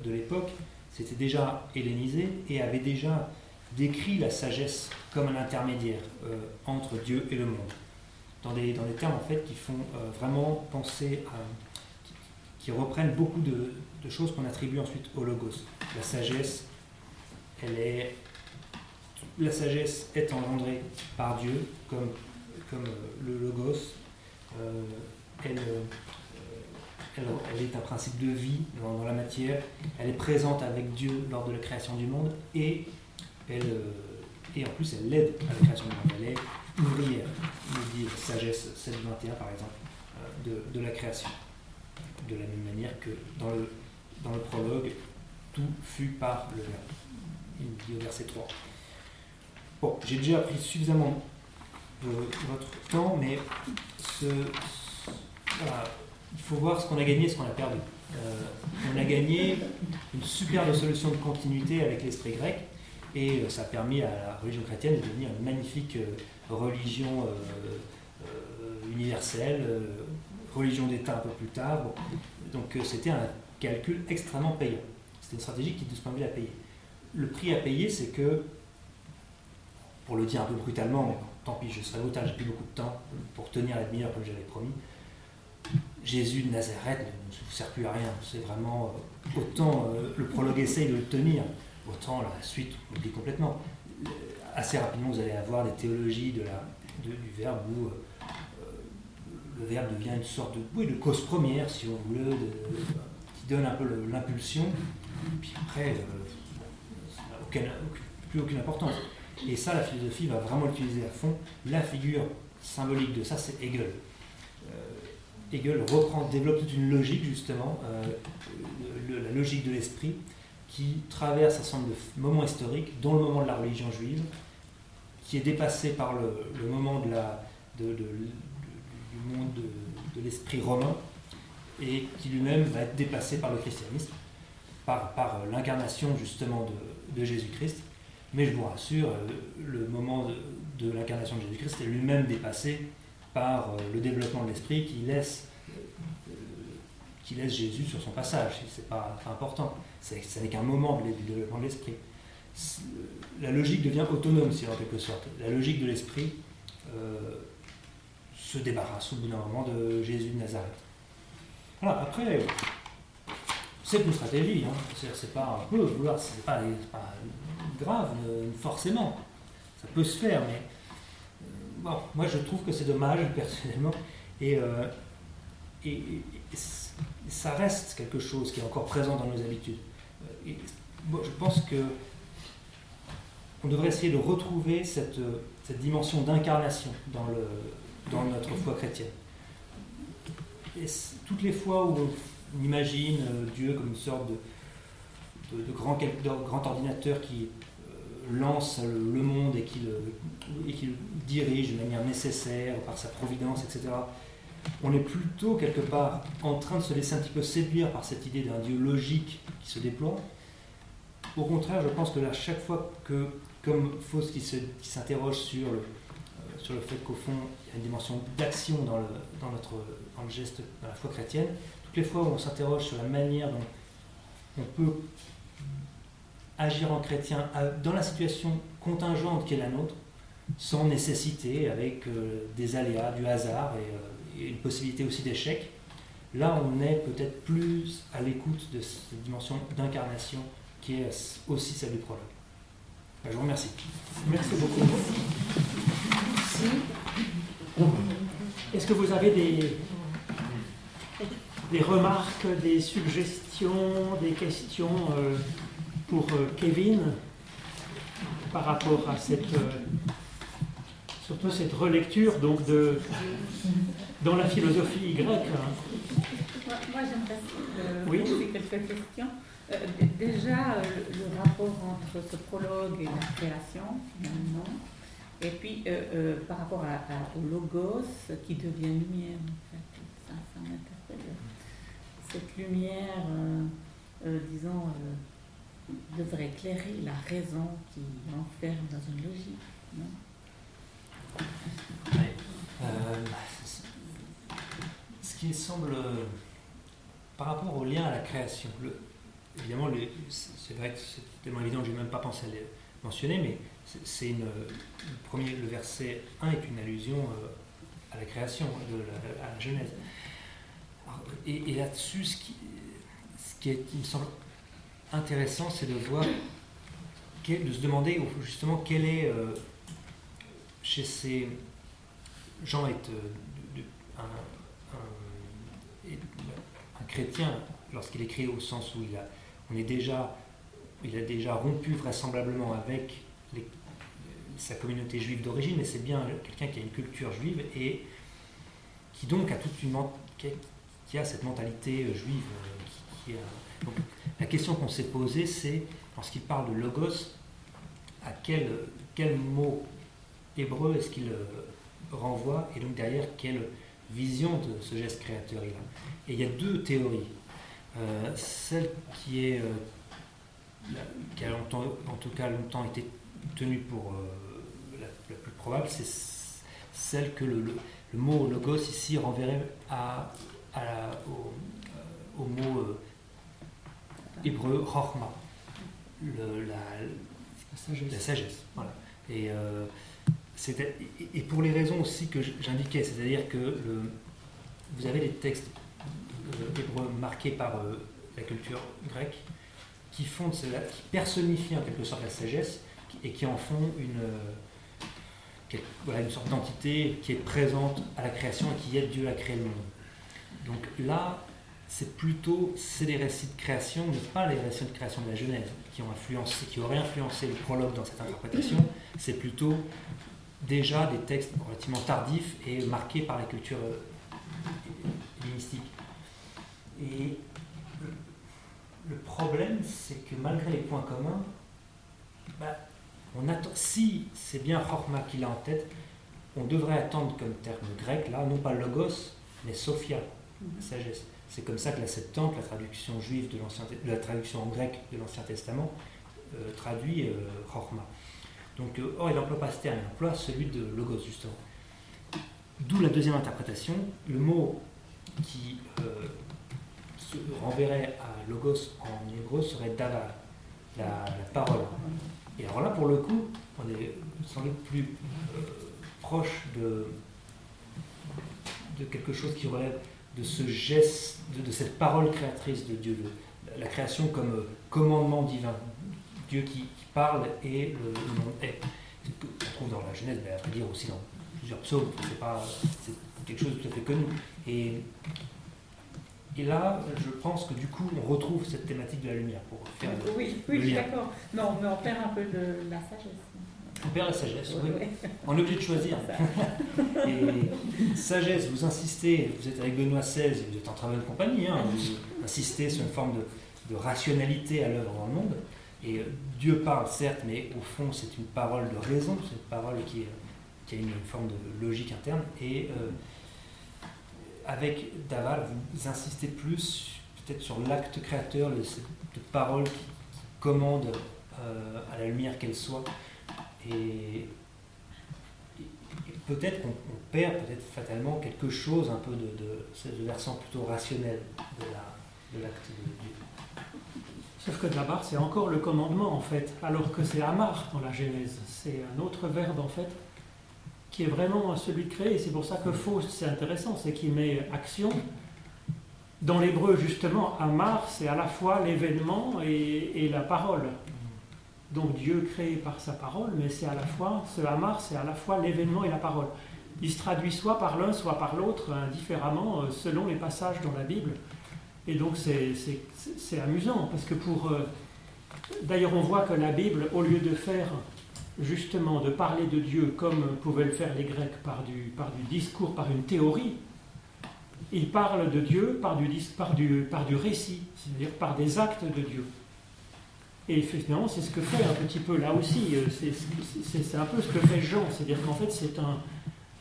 B: de l'époque s'était déjà hellénisée et avait déjà décrit la sagesse comme un intermédiaire euh, entre Dieu et le monde, dans des, termes en fait qui font euh, vraiment penser qui, reprennent beaucoup de, de choses qu'on attribue ensuite au logos. La sagesse, elle est la sagesse est engendrée par Dieu, comme, comme euh, le logos. Euh, elle, euh, elle, elle, est un principe de vie dans, la matière. Elle est présente avec Dieu lors de la création du monde et, elle, et en plus elle l'aide à la création du monde. Elle est ouvrière, il dit sagesse 721 par exemple, de, la création. De la même manière que dans le, dans le prologue, tout fut par le Verbe. Il dit au verset 3. Bon, j'ai déjà pris suffisamment de votre temps, mais il faut voir ce qu'on a gagné et ce qu'on a perdu. Euh, on a gagné une superbe solution de continuité avec l'esprit grec, et euh, ça a permis à la religion chrétienne de devenir une magnifique euh, religion universelle, religion d'État un peu plus tard. Donc c'était un calcul extrêmement payant. C'était une stratégie qui, de ce point de vue, a. Le prix à payer, c'est que pour le dire un peu brutalement, mais tant pis, je serai l'auteur, j'ai plus beaucoup de temps pour tenir la demi-heure comme j'avais promis. Jésus de Nazareth ne vous sert plus à rien. C'est vraiment euh, autant euh, le prologue essaye de le tenir, autant la suite on oublie complètement. Euh, assez rapidement, vous allez avoir des théologies du verbe où le verbe devient une sorte de cause première, si on veut, qui donne un peu l'impulsion, puis après, ça n'a plus aucune importance. Et ça, la philosophie va vraiment l'utiliser à fond. La figure symbolique de ça, c'est Hegel. Euh, Hegel reprend, développe toute une logique, justement, euh, la logique de l'esprit, qui traverse un certain nombre de moments historiques, dont le moment de la religion juive, qui est dépassé par le, moment de du monde de, l'esprit romain, et qui lui-même va être dépassé par le christianisme. par l'incarnation justement de, Jésus-Christ. Mais je vous rassure, le moment de, l'incarnation de Jésus-Christ est lui-même dépassé par le développement de l'esprit qui laisse, qui laisse Jésus sur son passage. C'est pas, pas important. Ce n'est qu'un moment du développement de l'esprit. La logique devient autonome, si en quelque sorte. La logique de l'esprit se débarrasse au bout d'un moment de Jésus de Nazareth. Voilà, après, c'est une stratégie, hein. c'est pas un peu vouloir, c'est pas, grave forcément, ça peut se faire, mais euh, bon, moi je trouve que c'est dommage personnellement, et, euh, et, ça reste quelque chose qui est encore présent dans nos habitudes. Euh, et, je pense que on devrait essayer de retrouver cette, cette dimension d'incarnation dans, dans notre foi chrétienne. Et toutes les fois où on imagine euh, Dieu comme une sorte de, de, grand, grand, ordinateur qui euh, lance le, monde et qui le, et dirige de manière nécessaire par sa providence, etc., on est plutôt quelque part en train de se laisser un petit peu séduire par cette idée d'un Dieu logique qui se déploie. Au contraire, je pense que là, chaque fois que, comme Faust qui s'interroge sur le, sur le fait qu'au fond, il y a une dimension d'action dans le, dans, notre, dans le geste, dans la foi chrétienne. Toutes les fois où on s'interroge sur la manière dont on peut agir en chrétien dans la situation contingente qui est la nôtre, sans nécessité, avec euh, des aléas, du hasard euh, et, une possibilité aussi d'échec, là on est peut-être plus à l'écoute de cette dimension d'incarnation qui est aussi celle du prologue. Ben, je vous remercie.
A: Merci beaucoup. Est-ce que vous avez des, des remarques, des suggestions, des questions euh, pour euh, Kevin par rapport à cette, euh, surtout cette relecture donc de, dans la philosophie grecque hein.
D: Moi, j'aimerais poser quelques questions. déjà, le, rapport entre ce prologue et la création, finalement. Et puis, euh, par rapport à, au logos qui devient lumière, en fait, ça, ça m'interpelle. Cette lumière, euh, disons, devrait éclairer la raison qui enferme dans une logique,
B: Ce qui semble, par rapport au lien à la création, évidemment, c'est vrai que c'est tellement évident que je n'ai même pas pensé à le mentionner, mais c'est une, le premier, le verset 1 est une allusion euh, à la création, de à la Genèse. Et, là-dessus, ce qui, me semble intéressant, c'est de voir, de se demander justement quel est euh, chez ces gens est un, chrétien lorsqu'il écrit au sens où il a, on est déjà, il a déjà rompu vraisemblablement avec sa communauté juive d'origine, mais c'est bien quelqu'un qui a une culture juive et qui donc a toute une qui, cette mentalité euh, juive. Euh, la question qu'on s'est posée, c'est lorsqu'il parle de logos, à quel, quel mot hébreu est-ce qu'il euh, renvoie et donc derrière quelle vision de ce geste créateur il a? Et il y a deux théories. celle qui est qui a longtemps, en tout cas longtemps été tenue pour la plus probable, c'est celle que le, mot logos ici renverrait à, au, euh, mot euh, hébreu chorma, la, sagesse. Voilà. Et, euh, et, pour les raisons aussi que j'indiquais, c'est-à-dire que le, vous avez des textes hébreux marqués par la culture grecque qui font qui personnifient en quelque sorte la sagesse et qui en font une, voilà, une sorte d'entité qui est présente à la création et qui aide Dieu à créer le monde. Donc là, c'est plutôt c'est des récits de création, mais pas les récits de création de la Genèse qui ont influencé, qui auraient influencé le prologue dans cette interprétation. C'est plutôt déjà des textes relativement tardifs et marqués par la culture mystique. Et le problème, c'est que malgré les points communs, bah, attend, si c'est bien Chorma qu'il a en tête, on devrait attendre comme terme grec, là, non pas logos, mais sophia, C'est comme ça que la Septante, la traduction juive de l'ancien, la traduction en de l'Ancien Testament, euh, traduit euh, Donc, euh, or, il n'emploie pas ce terme, il emploie celui de logos, justement. D'où la deuxième interprétation. Le mot qui se renverrait à logos en hébreu serait davar, la, parole. Et alors là, pour le coup, on est sans doute plus proche de quelque chose qui relève de ce geste, de, cette parole créatrice de Dieu, la création comme euh, commandement divin, Dieu qui, parle et le, monde est. On trouve dans la Genèse, mais à dire aussi dans plusieurs psaumes, c'est pas quelque chose de tout à fait connu. Et, et là, je pense que du coup, on retrouve cette thématique de la lumière pour faire
D: Oui, oui, je suis d'accord. Non, mais on perd un peu de la sagesse.
B: On perd la sagesse, oui. On est obligé de choisir. Et sagesse, vous insistez, vous êtes avec Benoît XVI, vous êtes en travail de compagnie, hein, vous insistez sur une forme de, rationalité à l'œuvre dans le monde. Et euh, Dieu parle, certes, mais au fond, c'est une parole de raison, c'est une parole qui, a une forme de logique interne. Et euh, avec Daval, vous insistez plus peut-être sur l'acte créateur, de parole qui, commande euh, à la lumière qu'elle soit. Et, peut-être qu'on perd peut-être fatalement quelque chose un peu de, ce versant plutôt rationnel de l'acte de, Dieu.
A: Sauf que d'abord, c'est encore le commandement en fait, alors que c'est Amar dans la Genèse. C'est un autre verbe en fait, qui est vraiment celui de créer. C'est pour ça que Faust, c'est intéressant, c'est qu'il met action. Dans l'hébreu, justement, Amar, c'est à la fois l'événement et la parole. Donc Dieu crée par sa parole, mais c'est à la fois, ce Hamar, c'est à la fois l'événement et la parole. Il se traduit soit par l'un, soit par l'autre, indifféremment, euh, selon les passages dans la Bible. Et donc c'est amusant, parce que pour... Euh, d'ailleurs, on voit que la Bible, au lieu de faire justement, de parler de Dieu comme pouvaient le faire les Grecs par du, par du discours, par une théorie, il parle de Dieu par du, par du, par du récit, c'est-à-dire par des actes de Dieu. Et finalement, c'est ce que fait un petit peu là aussi, euh, c'est un peu ce que fait Jean, c'est-à-dire qu'en fait,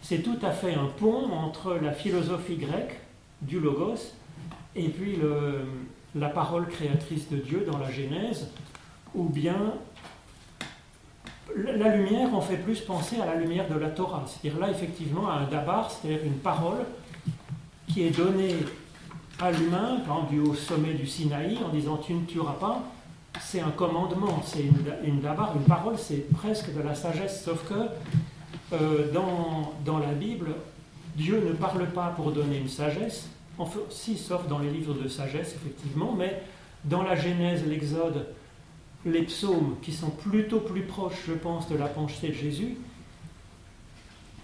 A: c'est tout à fait un pont entre la philosophie grecque du logos et puis le, la parole créatrice de Dieu dans la Genèse, ou bien la lumière en fait plus penser à la lumière de la Torah, c'est-à-dire là effectivement à un dabar, c'est-à-dire une parole qui est donnée à l'humain, exemple du haut sommet du Sinaï, en disant tu ne tueras pas, c'est un commandement, c'est une, une une parole, c'est presque de la sagesse, sauf que euh, dans, dans, la Bible, Dieu ne parle pas pour donner une sagesse, si, sauf dans les livres de sagesse, effectivement, mais dans la Genèse, l'Exode, les psaumes, qui sont plutôt plus proches, je pense, de la pensée de Jésus,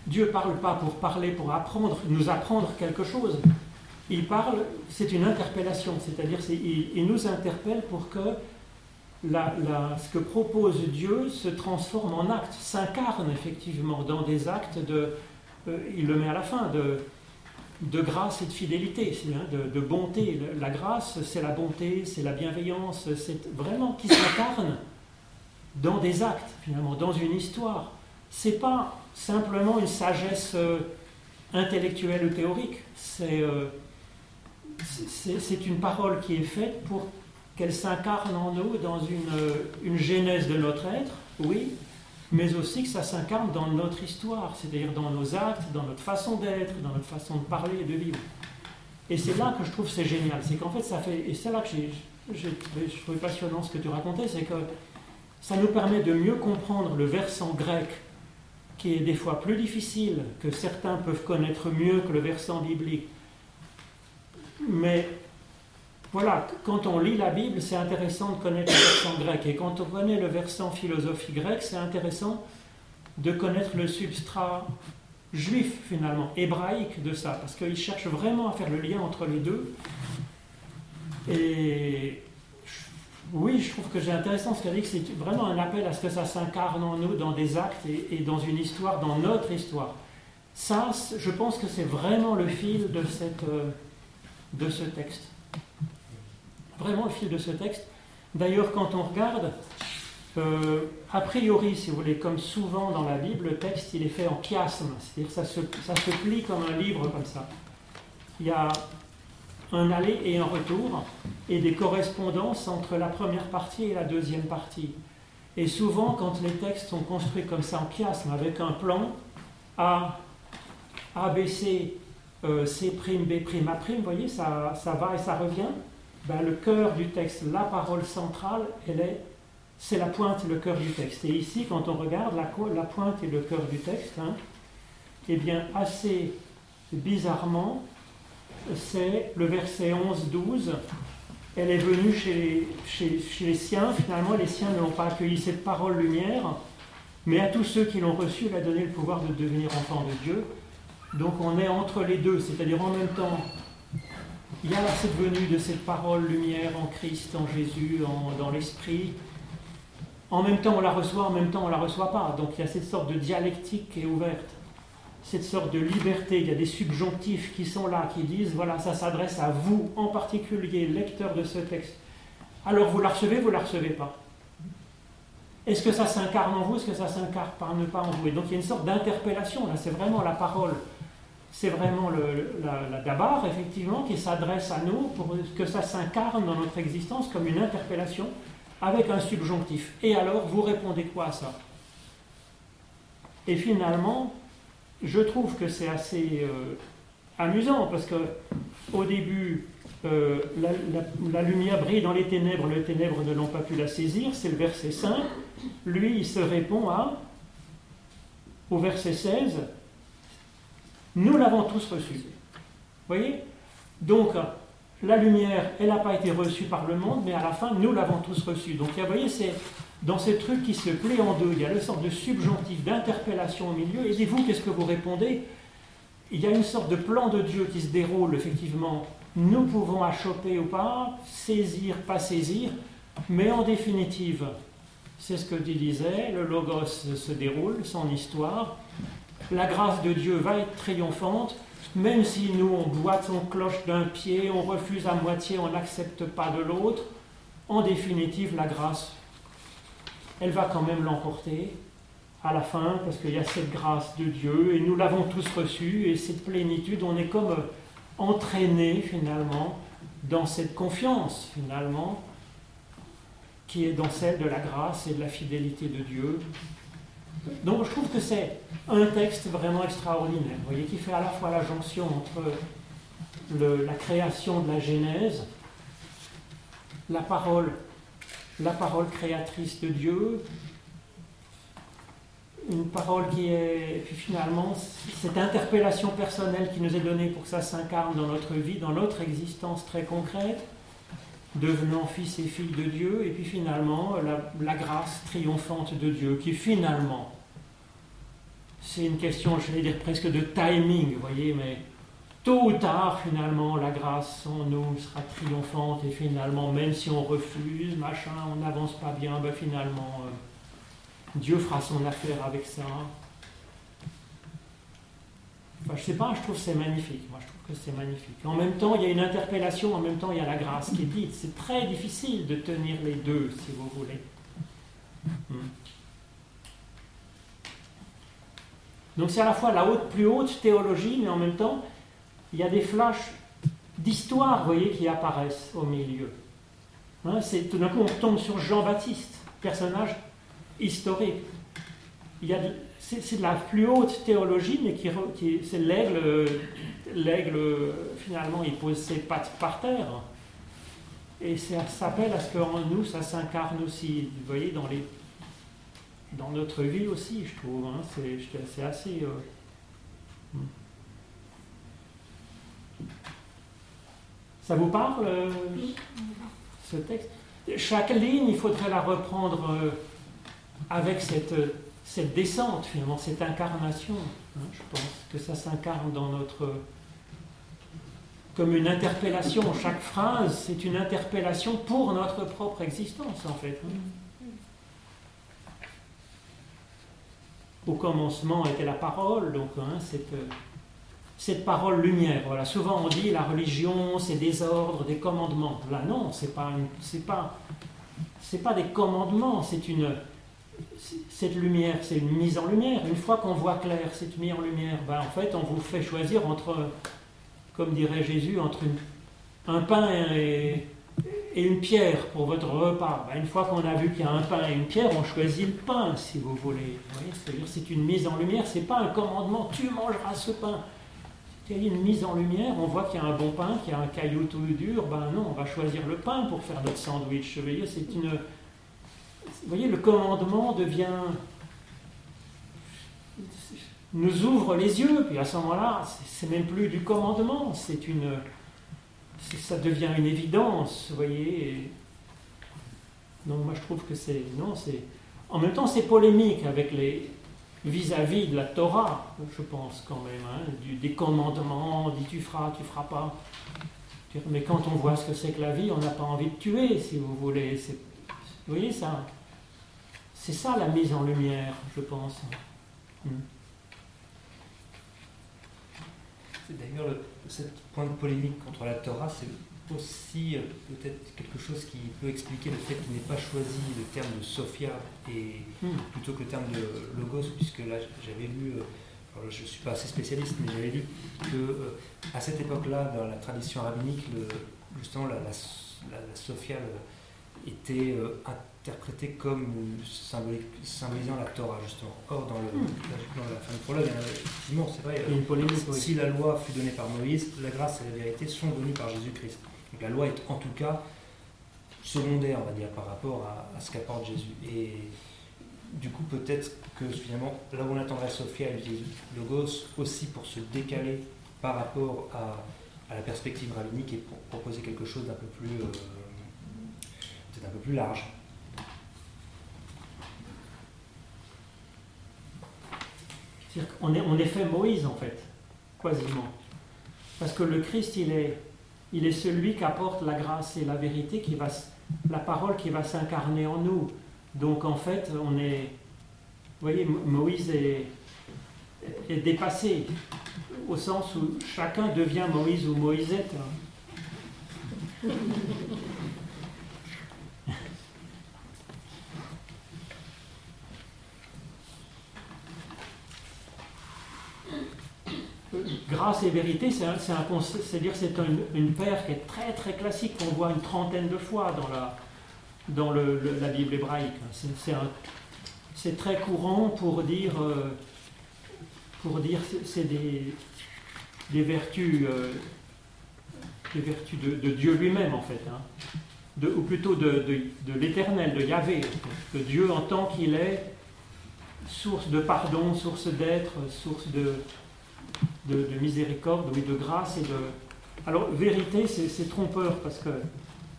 A: Dieu ne parle pas pour parler, pour apprendre, nous apprendre quelque chose. Il parle, c'est une interpellation, c'est-à-dire il nous interpelle pour que ce que propose Dieu se transforme en acte, s'incarne effectivement dans des actes de, euh, il le met à la fin, de, de grâce et de fidélité, de, bonté. La grâce, c'est la bonté, c'est la bienveillance, c'est vraiment qui s'incarne dans des actes, finalement, dans une histoire. C'est pas simplement une sagesse euh, intellectuelle ou théorique, euh, c'est une parole qui est faite pour qu'elle s'incarne en nous dans une, une, genèse de notre être, oui, mais aussi que ça s'incarne dans notre histoire, c'est-à-dire dans nos actes, dans notre façon d'être, dans notre façon de parler et de vivre. Et c'est là que je trouve c'est génial, c'est qu'en fait ça fait, et c'est là que j'ai, je trouvais passionnant ce que tu racontais, c'est que ça nous permet de mieux comprendre le versant grec, qui est des fois plus difficile, que certains peuvent connaître mieux que le versant biblique. Mais voilà, quand on lit la Bible, c'est intéressant de connaître le versant grec. Et quand on connaît le versant philosophie grec, c'est intéressant de connaître le substrat juif, finalement, hébraïque de ça. Parce qu'il cherche vraiment à faire le lien entre les deux. Et oui, je trouve que c'est intéressant ce qu'elle dit, que c'est vraiment un appel à ce que ça s'incarne en nous dans des actes et, dans une histoire, dans notre histoire. Ça, je pense que c'est vraiment le fil de, cette, euh, de ce texte vraiment le fil de ce texte. D'ailleurs, quand on regarde, euh, a priori, si vous voulez, comme souvent dans la Bible, le texte il est fait en chiasme, c'est-à-dire ça se, ça se plie comme un livre comme ça. Il y a un aller et un retour, et des correspondances entre la première partie et la deuxième partie. Et souvent, quand les textes sont construits comme ça en chiasme, avec un plan A, A, B, C, euh, C', B', A', vous voyez, ça, ça va et ça revient, ben, le cœur du texte, la parole centrale, elle est, c'est la pointe le cœur du texte. Et ici, quand on regarde la, pointe et le cœur du texte, hein, eh bien, assez bizarrement, c'est le verset 11-12. Elle est venue chez, chez, les siens, finalement les siens n'ont pas accueilli cette parole lumière, mais à tous ceux qui l'ont reçue, elle a donné le pouvoir de devenir enfant de Dieu. Donc on est entre les deux, c'est-à-dire en même temps, il y a cette venue de cette parole lumière en Christ, en Jésus, dans l'Esprit. En même temps on la reçoit, en même temps on ne la reçoit pas. Donc il y a cette sorte de dialectique qui est ouverte cette sorte de liberté. Il y a des subjonctifs qui sont là, qui disent, voilà, ça s'adresse à vous, en particulier, lecteur de ce texte. Alors vous la recevez, vous ne la recevez pas. Est-ce que ça s'incarne en vous, est-ce que ça s'incarne pas en vous? Et donc il y a une sorte d'interpellation, là, c'est vraiment la parole. C'est vraiment la, la effectivement, qui s'adresse à nous pour que ça s'incarne dans notre existence comme une interpellation avec un subjonctif. Et alors, vous répondez quoi à ça? Et finalement, je trouve que c'est assez euh, amusant parce que au début, euh, la, lumière brille dans les ténèbres, les ténèbres ne l'ont pas pu la saisir, c'est le verset 5. Lui, il se répond à, au verset 16, nous l'avons tous reçu. Vous voyez? Donc, la lumière, elle n'a pas été reçue par le monde, mais à la fin, nous l'avons tous reçue. Donc, vous voyez, c'est dans ces trucs qui se plaît en deux, il y a une sorte de subjonctif, d'interpellation au milieu, et vous, qu'est-ce que vous répondez? Il y a une sorte de plan de Dieu qui se déroule, effectivement. Nous pouvons achoper ou pas, saisir, pas saisir, mais en définitive, c'est ce que disait, le Logos se déroule, son histoire. La grâce de Dieu va être triomphante, même si nous, on boite, on cloche d'un pied, on refuse à moitié, on n'accepte pas de l'autre. En définitive, la grâce elle va quand même l'emporter à la fin, parce qu'il y a cette grâce de Dieu, et nous l'avons tous reçue, et cette plénitude, on est comme entraîné finalement dans cette confiance finalement, qui est dans celle de la grâce et de la fidélité de Dieu. Donc je trouve que c'est un texte vraiment extraordinaire, vous voyez, qui fait à la fois la jonction entre la création de la Genèse, la parole la parole créatrice de Dieu, une parole qui est, finalement, cette interpellation personnelle qui nous est donnée pour que ça s'incarne dans notre vie, dans notre existence très concrète, devenant fils et filles de Dieu, et puis finalement, la, grâce triomphante de Dieu, qui finalement, c'est une question, je vais dire presque de timing, vous voyez, mais tôt ou tard, finalement, la grâce en nous sera triomphante et finalement, même si on refuse, machin, on n'avance pas bien, ben finalement, euh, Dieu fera son affaire avec ça. Je sais pas, je trouve c'est magnifique. Que c'est magnifique. En même temps, il y a une interpellation, en même temps, il y a la grâce qui est dite. C'est très difficile de tenir les deux, si vous voulez. Hmm. Donc c'est à la fois la haute, plus haute théologie, mais en même temps, il y a des flashs d'histoire, vous voyez, qui apparaissent au milieu. Hein, tout d'un coup, on tombe sur Jean-Baptiste, personnage historique. Il y a c'est, de la plus haute théologie, mais qui, c'est l'aigle, l'aigle, finalement, il pose ses pattes par terre. Et ça s'appelle à ce qu'en nous, ça s'incarne aussi, vous voyez, dans, les, dans notre vie aussi, je trouve. Hein, c'est, assez... Euh, hmm. Ça vous parle, euh, ce texte? Chaque ligne, il faudrait la reprendre euh, avec cette, cette descente, finalement, cette incarnation. Hein, je pense que ça s'incarne dans notre... comme une interpellation. Chaque phrase, c'est une interpellation pour notre propre existence, en fait. Hein. Au commencement était la parole, donc hein, cette cette parole lumière. Voilà, souvent on dit la religion, c'est des ordres, des commandements. Là, non, c'est pas, pas, pas des commandements, c'est une, cette lumière, c'est une mise en lumière. Une fois qu'on voit clair cette mise en lumière, ben, en fait, on vous fait choisir entre, comme dirait Jésus, entre un pain et, une pierre pour votre repas. Ben, une fois qu'on a vu qu'il y a un pain et une pierre, on choisit le pain, si vous voulez. C'est-à-dire c'est une mise en lumière, c'est pas un commandement, tu mangeras ce pain. C'est une mise en lumière, on voit qu'il y a un bon pain, qu'il y a un caillou tout dur, ben non, on va choisir le pain pour faire notre sandwich. C'est une... Vous voyez, le commandement devient nous ouvre les yeux, puis à ce moment-là, c'est même plus du commandement, c'est une, ça devient une évidence, vous voyez. Donc moi je trouve que c'est, non, c'est, en même temps c'est polémique avec les vis-à-vis de la Torah, je pense quand même, hein, du, des commandements, dit tu feras, tu feras pas. Mais quand on voit ce que c'est que la vie, on n'a pas envie de tuer, si vous voulez. Vous voyez ça C'est ça la mise en lumière, je pense. Hmm.
B: D'ailleurs, ce point de polémique contre la Torah, c'est aussi euh, peut-être quelque chose qui peut expliquer le fait qu'il n'ait pas choisi le terme de Sophia et hmm. plutôt que le terme de logos, puisque là j'avais lu, euh, je ne suis pas assez spécialiste, mais j'avais lu que euh, à cette époque-là, dans la tradition rabbinique, justement la, Sophia était interprété comme symbolisant la Torah, justement. Or, dans, le, hmm. la, fin du prologue, effectivement, c'est vrai, une polémique, si la loi fut donnée par Moïse, la grâce et la vérité sont données par Jésus-Christ. Donc la loi est en tout cas secondaire, on va dire, par rapport à, ce qu'apporte Jésus. Et du coup, peut-être que finalement, là où on attendrait Sophia, elle utilise Logos aussi pour se décaler par rapport à, la perspective rabbinique et pour proposer quelque chose d'un peu plus, euh, peut-être un peu plus large.
A: On est, on est fait Moïse en fait, quasiment. Parce que le Christ, il est, celui qui apporte la grâce et la vérité, qui va, la parole qui va s'incarner en nous. Donc en fait, on est. Vous voyez, Moïse est, est dépassé, au sens où chacun devient Moïse ou Moïsette. Grâce et vérité, c'est c'est-à-dire c'est une, paire qui est très très classique qu'on voit une trentaine de fois dans la, dans la Bible hébraïque. C'est très courant pour dire, euh, pour dire c'est des, des vertus, euh, des vertus de, Dieu lui-même en fait, hein. de, ou plutôt de, de l'éternel, de Yahvé, de Dieu en tant qu'il est source de pardon, source d'être, source de, de, miséricorde, oui, de grâce et de. Alors, vérité, c'est trompeur parce que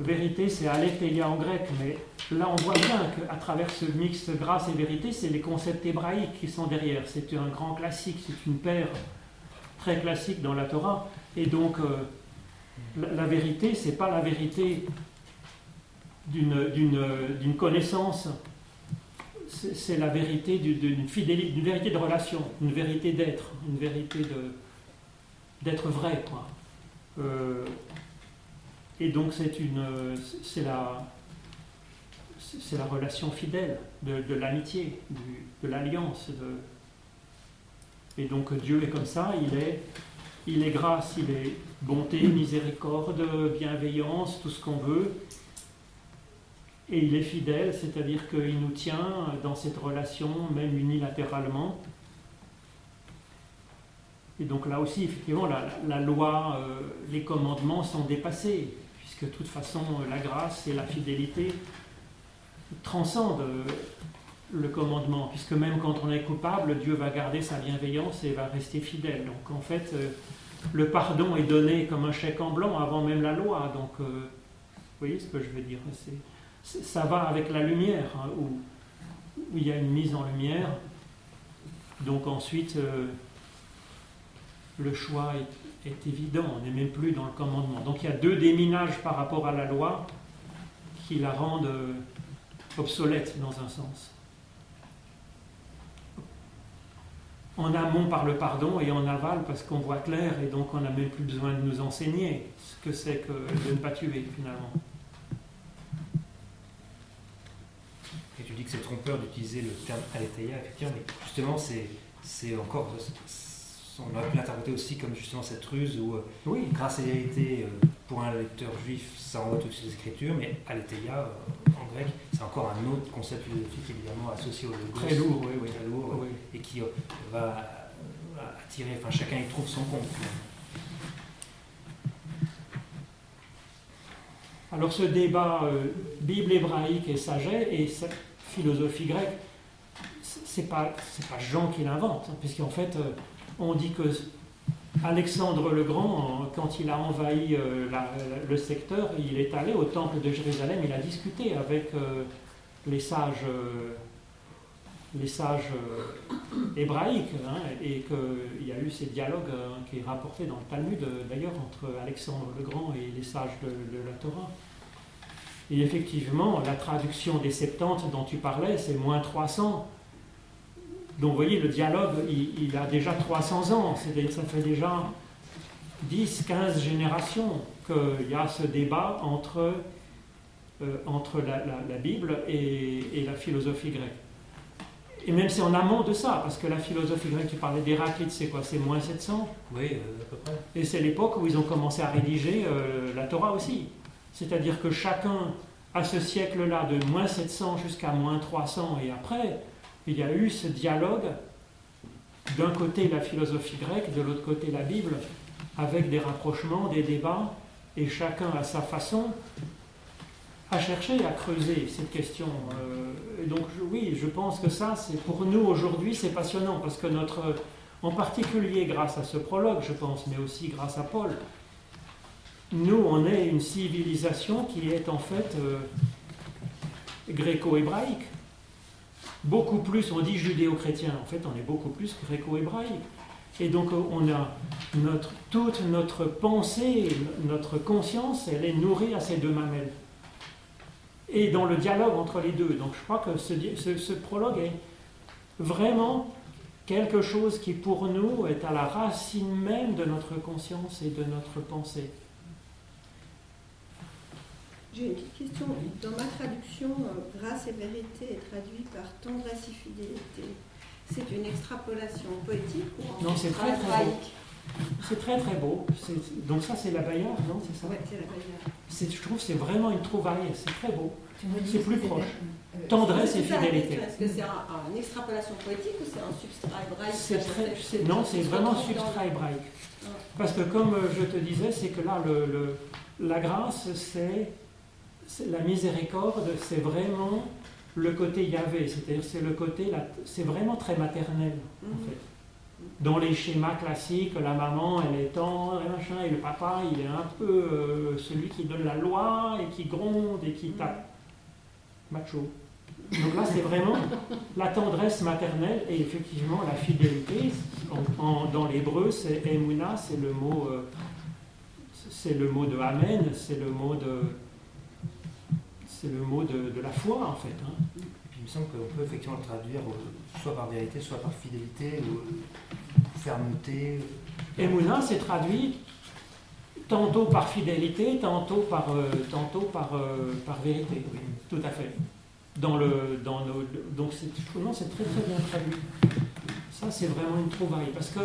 A: vérité, c'est aletheia en grec, mais là, on voit bien qu'à travers ce mix grâce et vérité, c'est les concepts hébraïques qui sont derrière. C'est un grand classique, c'est une paire très classique dans la Torah. Et donc, euh, la, la, vérité, c'est pas la vérité d'une connaissance c'est la vérité d'une fidélité, d'une vérité de relation, une vérité d'être, une vérité d'être vrai. Quoi. Euh, et donc c'est une, c'est la, c'est la relation fidèle de, l'amitié, de l'alliance. Et donc Dieu est comme ça, il est, il est grâce, il est bonté, miséricorde, bienveillance, tout ce qu'on veut. Et il est fidèle, c'est-à-dire qu'il nous tient dans cette relation, même unilatéralement. Et donc là aussi, effectivement, la, loi, euh, les commandements sont dépassés, puisque de toute façon, la grâce et la fidélité transcendent euh, le commandement, puisque même quand on est coupable, Dieu va garder sa bienveillance et va rester fidèle. Donc en fait, euh, le pardon est donné comme un chèque en blanc avant même la loi. Donc, vous voyez ce que je veux dire ça va avec la lumière, hein, où, il y a une mise en lumière. Donc ensuite, euh, le choix est, évident, on n'est même plus dans le commandement. Donc il y a deux déminages par rapport à la loi qui la rendent euh, obsolète dans un sens. En amont par le pardon et en aval parce qu'on voit clair et donc on n'a même plus besoin de nous enseigner ce que c'est que de ne pas tuer finalement.
B: Que c'est trompeur d'utiliser le terme aletheia, effectivement, mais justement, c'est encore on aurait pu l'interpréter aussi comme justement cette ruse où, oui. grâce à l'hérité, pour un lecteur juif, ça envoie toutes les écritures, mais aletheia, en grec, c'est encore un autre concept philosophique évidemment associé au logos.
A: Très lourd, oui,
B: oui. Très lourd, et qui va attirer, enfin chacun y trouve son compte.
A: Alors ce débat euh, Bible hébraïque et sagesse et philosophie grecque, c'est pas pas Jean qui l'invente, hein, puisqu'en fait euh, on dit que Alexandre le Grand, quand il a envahi euh, le secteur, il est allé au temple de Jérusalem, il a discuté avec les sages les sages hébraïques, hein, et qu'il y a eu ces dialogues qui est rapporté dans le Talmud d'ailleurs entre Alexandre le Grand et les sages de la Torah. Et effectivement, la traduction des 70 dont tu parlais, c'est moins 300. Donc vous voyez, le dialogue, il, a déjà 300 ans. Ça fait déjà 10, 15 générations qu'il y a ce débat entre, euh, entre la, Bible et, la philosophie grecque. Et même c'est en amont de ça, parce que la philosophie grecque, tu parlais d'Héraclite, c'est quoi? C'est moins 700
B: Oui, euh, à peu près.
A: Et c'est l'époque où ils ont commencé à rédiger euh, la Torah aussi. C'est-à-dire que chacun, à ce siècle-là, de moins 700 jusqu'à moins 300 et après, il y a eu ce dialogue, d'un côté la philosophie grecque, de l'autre côté la Bible, avec des rapprochements, des débats, et chacun à sa façon a cherché à creuser cette question. Euh, donc oui, je pense que ça, pour nous aujourd'hui, c'est passionnant, parce que notre, en particulier grâce à ce prologue, je pense, mais aussi grâce à Paul, nous, on est une civilisation qui est en fait euh, gréco-hébraïque. Beaucoup plus, on dit judéo-chrétien, en fait, on est beaucoup plus gréco-hébraïque. Et donc, on a notre, toute notre pensée, notre conscience, elle est nourrie à ces deux mamelles. Et dans le dialogue entre les deux. Donc, je crois que ce prologue est vraiment quelque chose qui, pour nous, est à la racine même de notre conscience et de notre pensée.
E: J'ai une petite question. Dans ma traduction, euh, grâce et vérité est traduit par tendresse et fidélité. C'est une extrapolation poétique ou
A: Non, c'est très très beau. C'est très très beau. Donc ça, c'est la Bayard, non
E: C'est ça?
A: Oui,
E: c'est la Bayard.
A: Je trouve que c'est vraiment une trouvaille. C'est très beau. C'est plus proche. Euh, tendresse et fidélité.
E: Est-ce que c'est une extrapolation poétique ou c'est un substrat hébraïque?
A: Non, c'est vraiment substrat hébraïque. Ah. Parce que comme euh, je te disais, c'est que là, le, la grâce, c'est la miséricorde, c'est vraiment le côté Yahvé, c'est-à-dire c'est le côté, c'est vraiment très maternel en mhm. fait. Dans les schémas classiques, la maman elle est tendre et machin, et le papa il est un peu euh, celui qui donne la loi et qui gronde et qui tape. Macho. Donc là c'est vraiment la tendresse maternelle et effectivement la fidélité. dans l'hébreu c'est emuna, c'est le mot, euh, c'est le mot de amen, c'est le mot de c'est le mot de, la foi en fait. Hein.
B: il me semble qu'on peut effectivement le traduire soit par vérité, soit par fidélité, ou fermeté.
A: Emouna, c'est traduit tantôt par fidélité, tantôt par, euh, tantôt par, euh, par vérité. Oui, tout à fait. Dans le, dans nos, donc c'est, c'est très très bien traduit. Ça, c'est vraiment une trouvaille. Parce que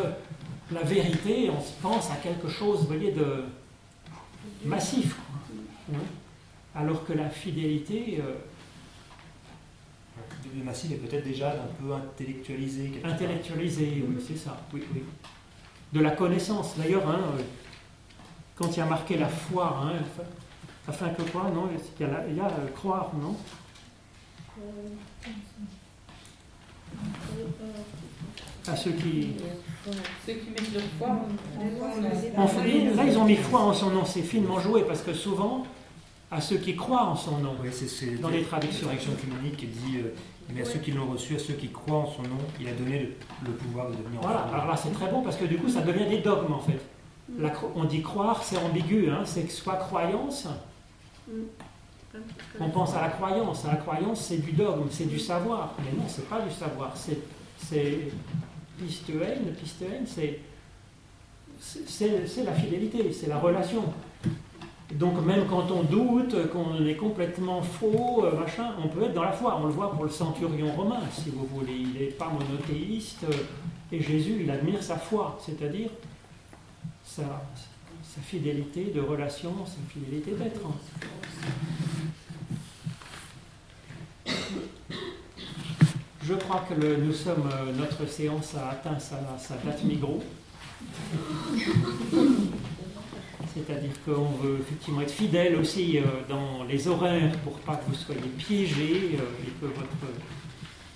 A: la vérité, on se pense à quelque chose, vous voyez, de massif. Alors que la fidélité. Euh,
B: le massif est peut-être déjà un peu intellectualisé.
A: Intellectualisé, oui, c'est ça. Oui, oui. De la connaissance. D'ailleurs, hein, euh, quand il y a marqué la foi, hein, afin que quoi Non, il y a, il y a euh, croire, non? À ceux qui.
D: Ceux qui mettent leur foi.
A: là, ils ont mis foi en son nom. C'est finement joué parce que souvent, à ceux qui croient en son nom.
B: Oui, c'est dans les traductions. traduction qui dit euh, mais à ceux qui l'ont reçu, à ceux qui croient en son nom, il a donné le, pouvoir de devenir
A: Voilà, alors là c'est très bon parce que du coup ça devient des dogmes en fait. Mm. on dit croire, c'est ambigu, hein, c'est soit croyance. Mm. On pense à la croyance, à la croyance c'est du dogme, c'est du savoir. Mais non, c'est pas du savoir, c'est pistéen, c'est la fidélité, c'est la relation. Donc même quand on doute, qu'on est complètement faux, euh, on peut être dans la foi. On le voit pour le centurion romain, si vous voulez. Il n'est pas monothéiste, Et Jésus, il admire sa foi, c'est-à-dire sa, fidélité de relation, sa fidélité d'être. Je crois que nous sommes, euh, notre séance a atteint sa, date migros. C'est-à-dire qu'on veut effectivement être fidèle aussi euh, dans les horaires pour pas que vous soyez piégés euh, et que votre,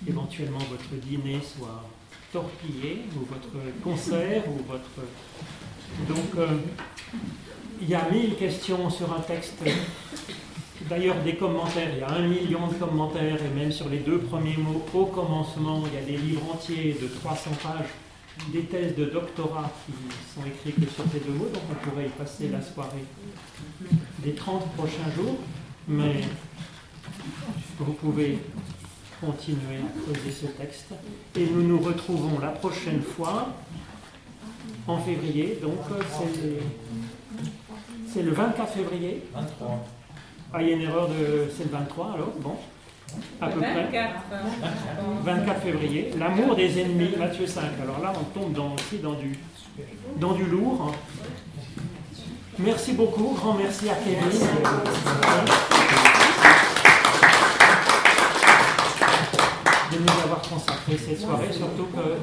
A: éventuellement votre dîner soit torpillé ou votre concert ou votre. Donc euh, il y a mille questions sur un texte. D'ailleurs, des commentaires, il y a un million de commentaires, et même sur les deux premiers mots, au commencement, il y a des livres entiers de 300 pages, des thèses de doctorat qui sont écrites que sur ces deux mots, donc on pourrait y passer la soirée des 30 prochains jours, mais vous pouvez continuer à creuser ce texte. Et nous nous retrouvons la prochaine fois, en février, donc c'est- c'est le 24 février.
F: 23.
A: Ah, il y a une erreur de. C'est le 23 alors Bon. À peu près.
D: 24, hein, je pense.
A: 24 février. L'amour des ennemis, Matthieu 5. Alors là, on tombe aussi dans du, dans du lourd. Merci beaucoup. Grand merci à Kevin. De nous avoir consacré cette soirée, surtout que